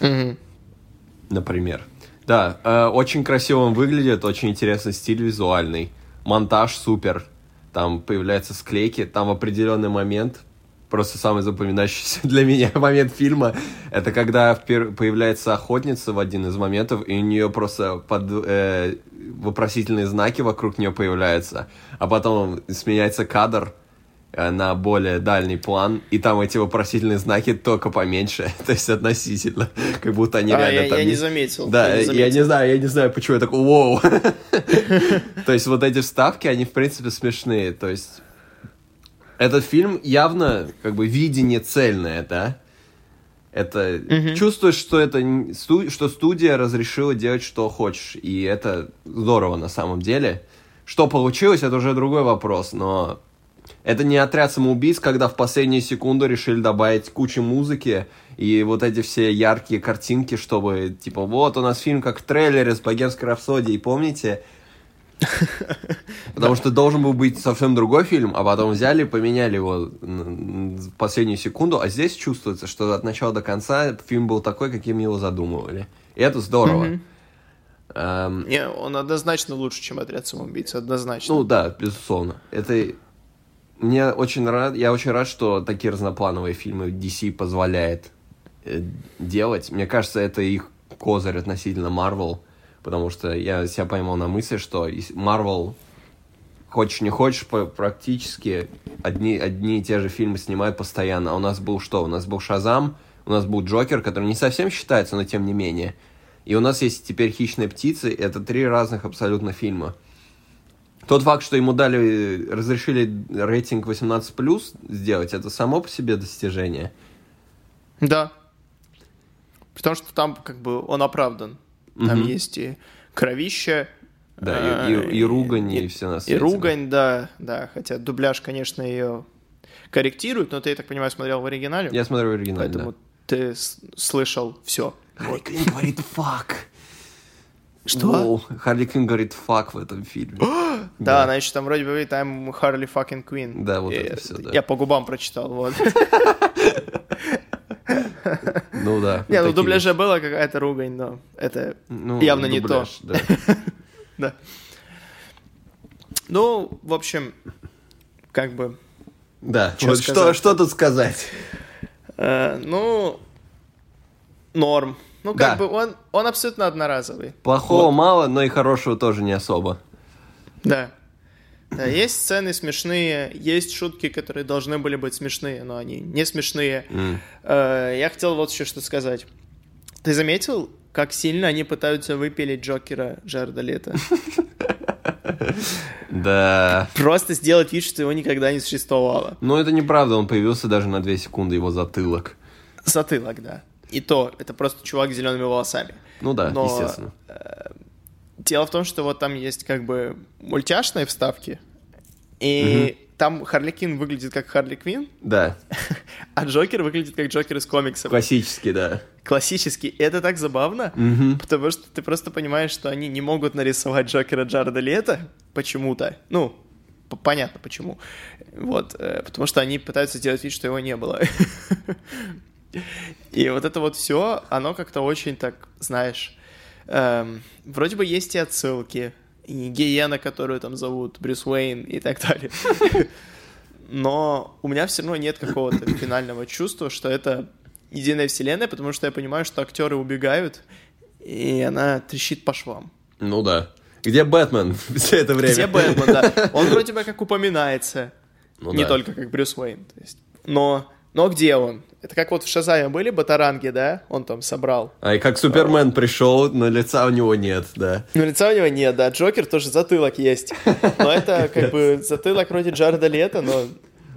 мгм. например. Да, э, очень красиво он выглядит, очень интересный стиль визуальный. Монтаж супер. Там появляются склейки, там определенный момент, просто самый запоминающийся для меня момент фильма, это когда появляется охотница в один из моментов, и у нее просто под, э, вопросительные знаки вокруг нее появляются, а потом сменяется кадр, на более дальний план, и там эти вопросительные знаки только поменьше, то есть относительно, как будто они А, реально я, там я не- заметил. Да, я я, не заметил. не знаю, я не знаю, почему я такой, воу. То есть вот эти вставки, они в принципе смешные, то есть этот фильм явно как бы видение цельное, да? Это чувствуешь, что это что студия разрешила делать что хочешь, и это здорово на самом деле. Что получилось, это уже другой вопрос, но это не отряд самоубийц, когда в последнюю секунду решили добавить кучу музыки и вот эти все яркие картинки, чтобы, типа, вот у нас фильм как в трейлере с богемской рапсодией, помните? Потому что должен был быть совсем другой фильм, а потом взяли, поменяли его в последнюю секунду, а здесь чувствуется, что от начала до конца фильм был такой, каким его задумывали. И это здорово. Эм... Не, он однозначно лучше, чем «Отряд самоубийц», однозначно. Ну да, безусловно. Это... Мне очень рад, я очень рад, что такие разноплановые фильмы DC позволяет э, делать. Мне кажется, это их козырь относительно Marvel потому что я себя поймал на мысли, что Marvel, хочешь не хочешь, практически одни, одни и те же фильмы снимают постоянно. А у нас был что? У нас был Шазам, у нас был Джокер, который не совсем считается, но тем не менее. И у нас есть теперь «Хищные птицы», это три разных абсолютно фильма. Тот факт, что ему дали, разрешили рейтинг 18+, сделать, это само по себе достижение. Да. Потому что там как бы он оправдан. Там угу. есть и кровище. Да, и, и, и ругань, и, и все на свете. И ругань, да, да. Хотя дубляж, конечно, ее корректирует, но ты, я так понимаю, смотрел в оригинале. Я смотрел в оригинале, Поэтому да. ты слышал все. Харли Квинн говорит «фак». Что? Ну, Харли Квинн говорит «фак» в этом фильме. да, да, она еще там вроде бы говорит «I'm Harley fucking Queen». Да, вот и, это все, да. Я по губам прочитал, вот. Ну да. Не, ну в дубляже была какая-то ругань, но это ну, явно не то. Да. Ну, в общем, как бы... Да, вот что, что тут сказать? Э, ну, норм. Ну, как бы он, он абсолютно одноразовый. Плохого мало, но и хорошего тоже не особо. Да. Да, есть сцены смешные, есть шутки, которые должны были быть смешные, но они не смешные. Mm. Я хотел вот еще что сказать. Ты заметил, как сильно они пытаются выпилить Джокера Джареда Лето? Да. Просто сделать вид, что его никогда не существовало. Но это неправда, он появился даже на 2 секунды, его затылок. Затылок, да. И то, это просто чувак с зелеными волосами. Ну да, Но, естественно. Э, Дело в том, что вот там есть как бы мультяшные вставки, и угу. там Харли Квинн выглядит как Харли Квинн. Да. А Джокер выглядит как Джокер из комиксов. Классический, да. Классический. И это так забавно, угу. потому что ты просто понимаешь, что они не могут нарисовать Джокера Джареда Лето почему-то. Ну, понятно почему. Вот, э, потому что они пытаются сделать вид, что его не было. И вот это вот все, оно как-то очень так, знаешь, Эм, вроде бы есть и отсылки, и гиена, которую там зовут Брюс Уэйн и так далее. Но у меня все равно нет какого-то финального чувства, что это единая вселенная, потому что я понимаю, что актеры убегают, и она трещит по швам. Ну да. Где Бэтмен все это время? Где Бэтмен, да. Он вроде бы как упоминается. Ну, не да. только как Брюс Уэйн. То есть. Но но где он? Это как вот в Шазаме были батаранги, да? Он там собрал. А и как Супермен а, пришел, но лица у него нет, да. Ну, лица у него нет, да. Джокер тоже затылок есть. Но это как бы затылок вроде Джареда Лето, но,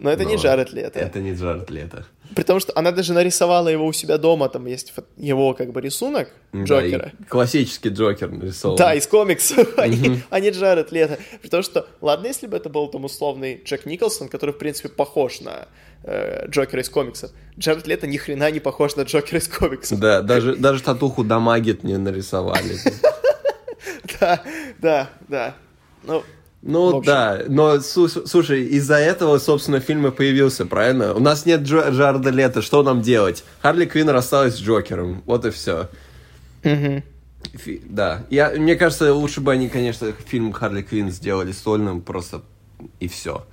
но это но не Джаред Лето. Это не Джаред Лето. При том, что она даже нарисовала его у себя дома, там есть его как бы рисунок Джокера. Да, классический Джокер нарисован. Да, из комиксов, а не Джаред Лето. При том, что, ладно, если бы это был там условный Джек Николсон, который, в принципе, похож на э, Джокера из комиксов. Джаред Лето ни хрена не похож на Джокера из комиксов. Да, даже, даже татуху Дамагет не нарисовали. Да, да, да. Ну, ну да, но слушай, из-за этого, собственно, фильм и появился, правильно? У нас нет Джо Джарда Лето, что нам делать? Харли Квинн рассталась с Джокером, вот и все. Фи да, я, мне кажется, лучше бы они, конечно, фильм Харли Квинн сделали сольным, просто и все.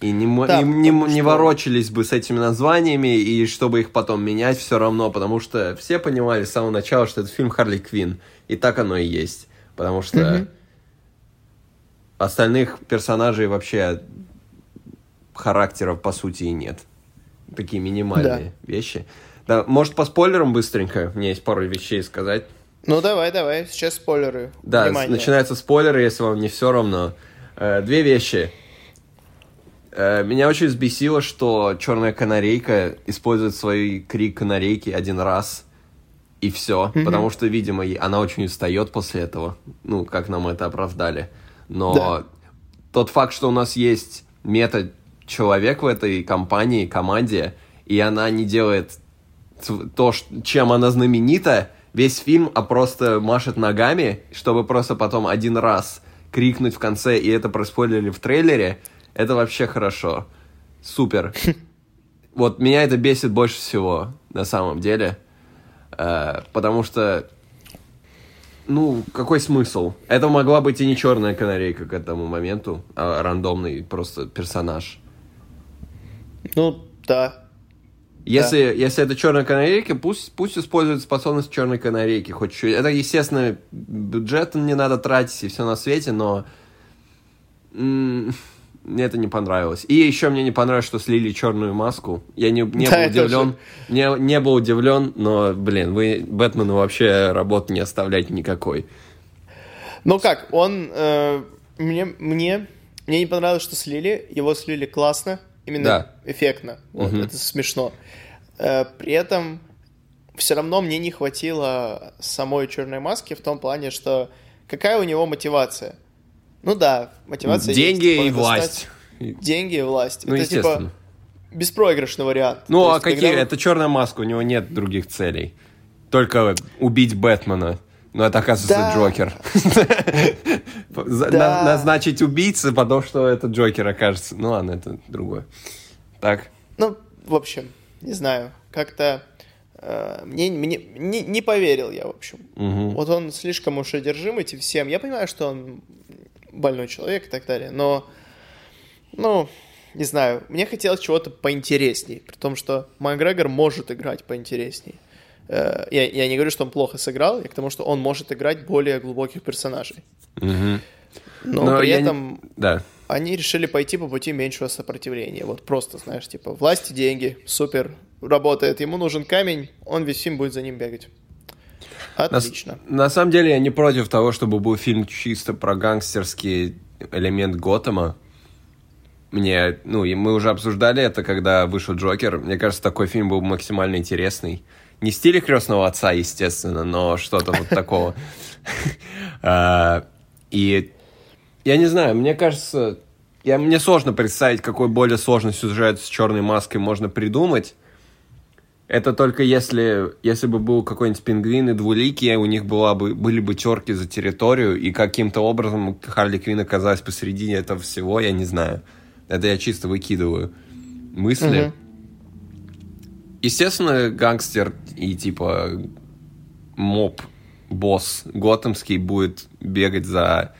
И не, да, не, не, что... не ворочались бы с этими названиями, и чтобы их потом менять все равно, потому что все понимали с самого начала, что это фильм Харли Квин, и так оно и есть. Потому что mm-hmm. Остальных персонажей вообще характеров по сути и нет. Такие минимальные да. вещи. Да, может, по спойлерам быстренько? У меня есть пару вещей сказать. Ну, давай, давай, сейчас спойлеры. Да, Внимание. начинаются спойлеры, если вам не все равно. Э, две вещи. Э, меня очень взбесило, что черная канарейка использует свой крик канарейки один раз, и все. Mm-hmm. Потому что, видимо, она очень устает после этого. Ну, как нам это оправдали. Но да. тот факт, что у нас есть мета-человек в этой компании, команде, и она не делает то, чем она знаменита, весь фильм, а просто машет ногами, чтобы просто потом один раз крикнуть в конце, и это проспойлерили в трейлере, это вообще хорошо. Супер. Вот меня это бесит больше всего, на самом деле. Э, потому что, ну, какой смысл? Это могла быть и не черная канарейка к этому моменту, а рандомный просто персонаж. Ну, да. Если, да. если это черная канарейка, пусть, пусть используют способность черной канарейки. Хоть чуть. Это, естественно, бюджет не надо тратить и все на свете, но мне это не понравилось. И еще мне не понравилось, что слили черную маску. Я не, не да, был удивлен. Не, не был удивлен, но, блин, вы Бэтмену вообще работы не оставляете никакой. Ну как, он... Э, мне, мне, мне не понравилось, что слили. Его слили классно. Именно да. эффектно. Вот, угу. Это смешно. Э, при этом все равно мне не хватило самой черной маски в том плане, что какая у него мотивация? Ну да, мотивация Деньги есть, типа, и власть. Деньги и власть. Ну, это типа беспроигрышный вариант. Ну, То а какие? Когда... Это черная маска, у него нет других целей. Только убить Бэтмена. Но это, оказывается, да. Джокер. Да. Назначить убийцы, потому что это Джокер окажется. Ну ладно, это другое. Так. Ну, в общем, не знаю. Как-то э, мне, мне не, не поверил я, в общем. Угу. Вот он слишком уж одержим этим всем. Я понимаю, что он больной человек и так далее, но, ну, не знаю, мне хотелось чего-то поинтересней, при том, что Макгрегор может играть поинтересней. Э, я, я не говорю, что он плохо сыграл, я к тому, что он может играть более глубоких персонажей. Угу. Но, Но при этом не... да. они решили пойти по пути меньшего сопротивления. Вот просто, знаешь, типа, власти, деньги, супер, работает. Ему нужен камень, он весь фильм будет за ним бегать. Отлично. На, на самом деле я не против того, чтобы был фильм чисто про гангстерский элемент Готэма. Мне, ну, и мы уже обсуждали это, когда вышел Джокер. Мне кажется, такой фильм был максимально интересный. Не в стиле крестного отца, естественно, но что-то вот такого. А, и я не знаю, мне кажется, я, мне сложно представить, какой более сложный сюжет с черной маской можно придумать. Это только если, если бы был какой-нибудь пингвин и двуликий, у них была бы, были бы терки за территорию, и каким-то образом Харли Квин оказалась посередине этого всего, я не знаю. Это я чисто выкидываю мысли. Угу. Естественно, гангстер и типа моб, босс готэмский будет бегать за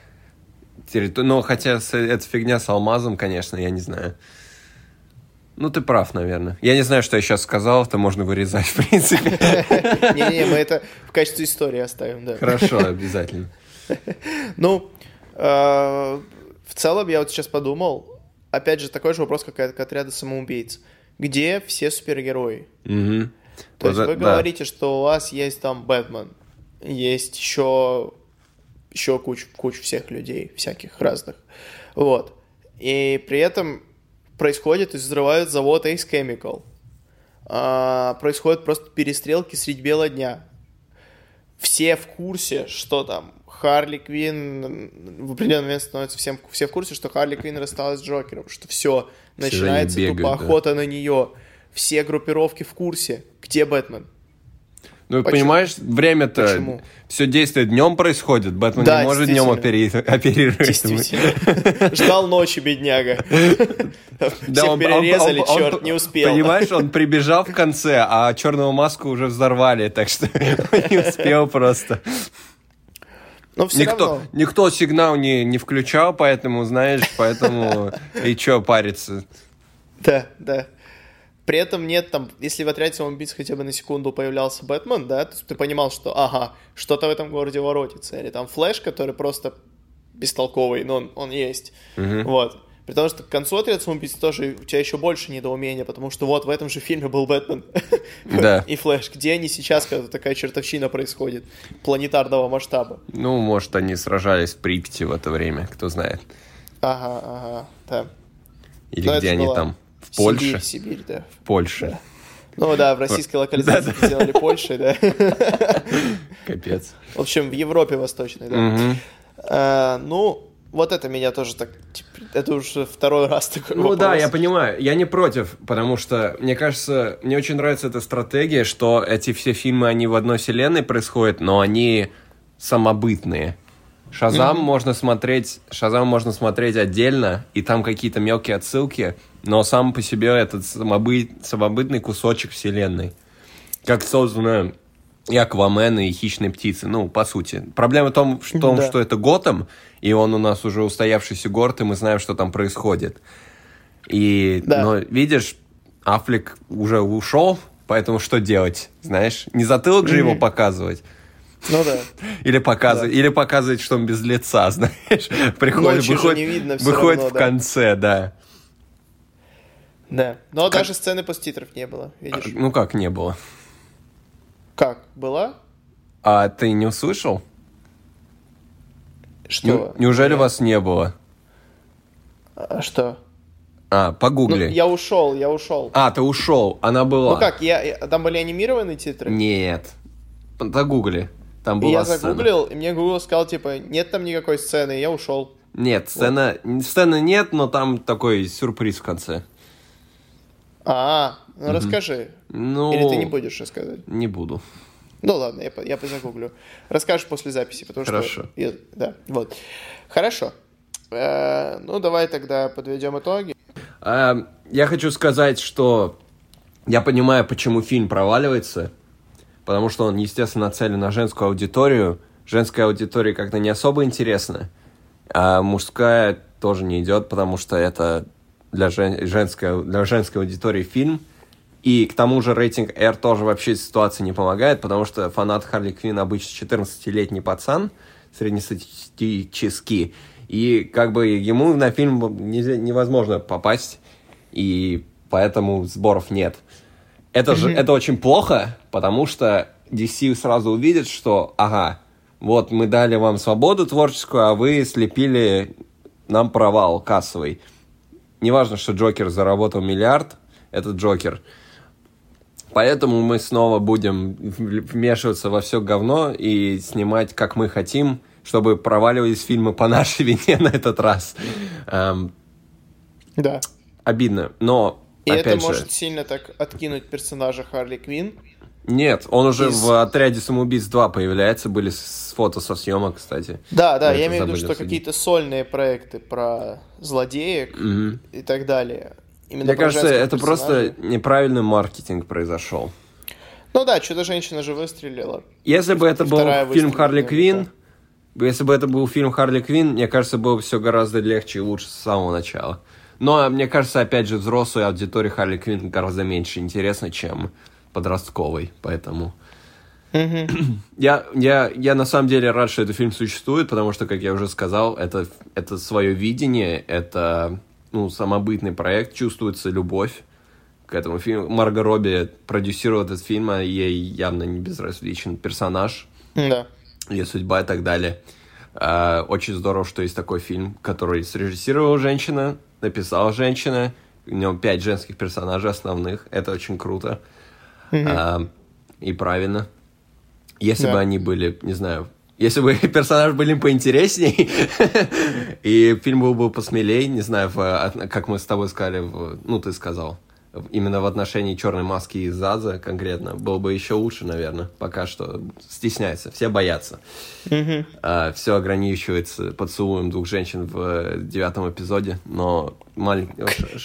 территорию. Но хотя это фигня с алмазом, конечно, я не знаю. Ну, ты прав, наверное. Я не знаю, что я сейчас сказал, это можно вырезать, в принципе. Не-не, мы это в качестве истории оставим, да. Хорошо, обязательно. Ну, э, в целом, я вот сейчас подумал, опять же, такой же вопрос, как от отряда самоубийц. Где все супергерои? То есть вы говорите, что у вас есть там Бэтмен, есть еще еще куча, куча всех людей, всяких разных. Вот. И при этом происходит, то есть взрывают завод Ace Chemical. А, происходят просто перестрелки средь бела дня. Все в курсе, что там Харли Квин в определенный момент становится всем, все в курсе, что Харли Квин рассталась с Джокером, что все, начинается бегают, тупо охота на нее. Все группировки в курсе, где Бэтмен. Ну, Почему? понимаешь, время-то все действие днем происходит. Бэтмен да, не может днем опери... оперировать. Ждал ночи, бедняга. Да, он, перерезали, черт, не успел. Понимаешь, он прибежал в конце, а черную маску уже взорвали, так что не успел просто. Но все никто, равно. никто сигнал не, не включал, поэтому, знаешь, поэтому и что париться. Да, да. При этом нет там, если в отряде самоубийц хотя бы на секунду появлялся Бэтмен, да, то ты понимал, что, ага, что-то в этом городе воротится. Или там Флэш, который просто бестолковый, но он, он есть. Угу. Вот. При том, что к концу отряда самоубийц тоже у тебя еще больше недоумения, потому что вот в этом же фильме был Бэтмен да. и Флэш. Где они сейчас, когда такая чертовщина происходит планетарного масштаба? Ну, может, они сражались в Припяти в это время, кто знает. Ага, ага, да. Или Но где они была... там? В Польше? Сибирь, Сибирь, да. В Польше. Да. Ну да, в российской локализации да, сделали Польшей, да. Капец. В общем, в Европе Восточной, да. Угу. А, ну, вот это меня тоже так... Это уже второй раз такой Ну вопрос. да, я понимаю. Я не против, потому что, мне кажется, мне очень нравится эта стратегия, что эти все фильмы, они в одной вселенной происходят, но они самобытные. Шазам mm-hmm. можно смотреть, Шазам можно смотреть отдельно, и там какие-то мелкие отсылки, но сам по себе этот самобыт, самобытный кусочек вселенной. Как создано и Аквамен, и Хищные птицы, ну, по сути. Проблема в том, в том да. что это Готэм, и он у нас уже устоявшийся город, и мы знаем, что там происходит. И, да. но видишь, Аффлек уже ушел, поэтому что делать, знаешь? Не затылок mm-hmm. же его показывать. Ну да. Или показывать, да. или показывать, что он без лица, знаешь. Приходит, выходит, видно выходит равно, в да. конце, да. Да. Но как... даже сцены поститров не было, видишь? А, ну как не было? Как? Была? А ты не услышал? Что? Не, неужели я... вас не было? А что? А, погугли. Ну, я ушел, я ушел. А, ты ушел, она была. Ну как, я, там были анимированные титры? Нет. Загугли. Там была и я сцена. загуглил, и мне Google сказал, типа, нет там никакой сцены, и я ушел. Нет, сцена, вот. сцены нет, но там такой сюрприз в конце. А, ну угу. расскажи. Ну, Или ты не будешь рассказывать? Не буду. Ну ладно, я, я позагуглю. Расскажешь после записи, потому Хорошо. что... Я, да, вот. Хорошо. Э, ну, давай тогда подведем итоги. Э, я хочу сказать, что я понимаю, почему фильм проваливается, потому что он, естественно, нацелен на женскую аудиторию. Женская аудитория как-то не особо интересна, а мужская тоже не идет, потому что это для, жен... женской, для женской аудитории фильм. И к тому же рейтинг R тоже вообще ситуации не помогает, потому что фанат Харли Квин обычно 14-летний пацан, среднестатистический, и как бы ему на фильм невозможно попасть, и поэтому сборов нет. Это же это очень плохо, потому что DC сразу увидит, что ага, вот мы дали вам свободу творческую, а вы слепили нам провал кассовый. Неважно, что Джокер заработал миллиард, этот Джокер. Поэтому мы снова будем вмешиваться во все говно и снимать, как мы хотим, чтобы проваливались фильмы по нашей вине на этот раз. Эм, да. Обидно, но И опять это же... может сильно так откинуть персонажа Харли Квин. Нет, он уже Из... в отряде самоубийц 2 появляется, были с фото со съемок, кстати. Да, да, я имею в виду, что какие-то сольные проекты про злодеек угу. и так далее. Именно Мне кажется, это просто неправильный маркетинг произошел. Ну да, Чудо-женщина же выстрелила. Если бы это был фильм Харли Квин, если бы это был фильм Харли Квин, мне кажется, было бы все гораздо легче и лучше с самого начала. Но мне кажется, опять же, взрослой аудитории Харли Квин гораздо меньше интересно, чем подростковой, поэтому... Я, я, я на самом деле рад, что этот фильм существует, потому что, как я уже сказал, это, это свое видение, это ну, самобытный проект, чувствуется любовь к этому фильму. Марго Робби продюсировала этот фильм, а ей явно не безразличен персонаж. Да. Ее судьба и так далее. А, очень здорово, что есть такой фильм, который срежиссировала женщина, написала женщина, в нем пять женских персонажей основных. Это очень круто. А, и правильно. Если да. бы они были, не знаю, если бы персонажи были поинтересней, и фильм был бы посмелей, не знаю, в, как мы с тобой сказали, в, ну, ты сказал, именно в отношении черной маски и Заза конкретно, было бы еще лучше, наверное. Пока что стесняется, все боятся. Mm-hmm. А, все ограничивается поцелуем двух женщин в девятом эпизоде, но маленький...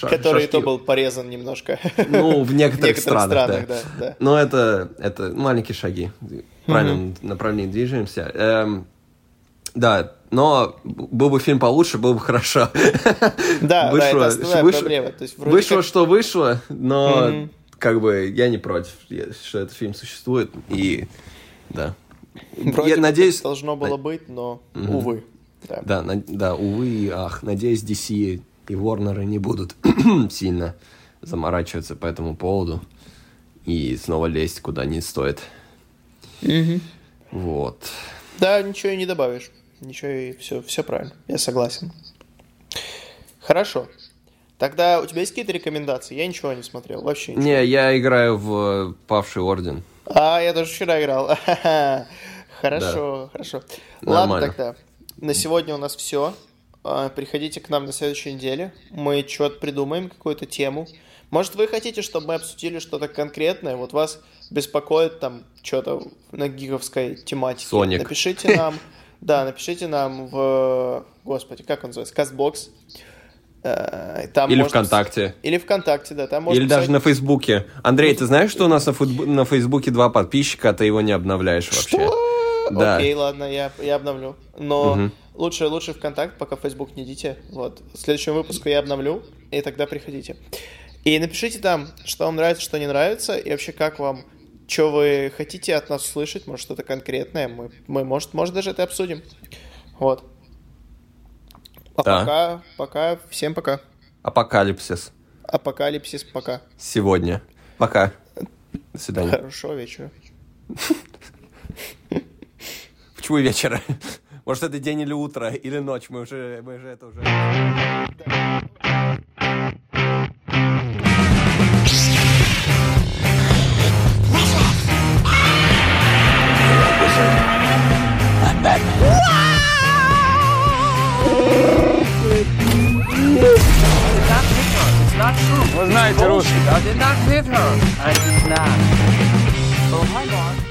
Который то был порезан немножко. Ну, в некоторых странах, да. Но это, это маленькие шаги. В правильном направлении движемся. Да, но был бы фильм получше, было бы хорошо. Да, вышло, да, это основная вышло, проблема. То есть, вышло, как... что вышло, но mm-hmm. как бы я не против, что этот фильм существует, и да. Вроде я надеюсь... должно было быть, но, mm-hmm. увы. Да. Да, на, да, увы и ах. Надеюсь, DC и Warner не будут сильно заморачиваться по этому поводу и снова лезть куда не стоит. Mm-hmm. Вот. Да, ничего и не добавишь. Ничего и все, все правильно. Я согласен. Хорошо. Тогда у тебя есть какие-то рекомендации? Я ничего не смотрел, вообще ничего. Не, я играю в Павший Орден. А, я тоже вчера играл. Хорошо, да. хорошо. Нормально. Ладно тогда. На сегодня у нас все. А, приходите к нам на следующей неделе. Мы что-то придумаем, какую-то тему. Может, вы хотите, чтобы мы обсудили что-то конкретное? Вот вас беспокоит там что-то на гиговской тематике. Соник. Напишите нам. Да, напишите нам в... Господи, как он называется? Castbox. Э, Там Или можно- ВКонтакте. Или ВКонтакте, да. Там можно Или даже писать- на Фейсбуке. Андрей, ты знаешь, что у нас на, футб- на Фейсбуке два подписчика, а ты его не обновляешь вообще? Что? Да. Окей, ладно, я, я обновлю. Но Мгм. лучше, лучше ВКонтакт, пока в Facebook не идите. Вот. В следующем выпуску я обновлю, и тогда приходите. И напишите там, что вам нравится, что не нравится, и вообще как вам, что вы хотите от нас услышать, может что-то конкретное. Мы, мы может, может даже это обсудим. Вот. А Да. пока, пока, всем пока. Апокалипсис. Апокалипсис, пока. Сегодня. Пока. До свидания. Хорошего вечера. Почему вечера? Может, это день или утро, или ночь? Мы уже, мы же это уже... that. It's not true. It was nice, Jerusalem. I did not hit her. I did not. Oh, my God.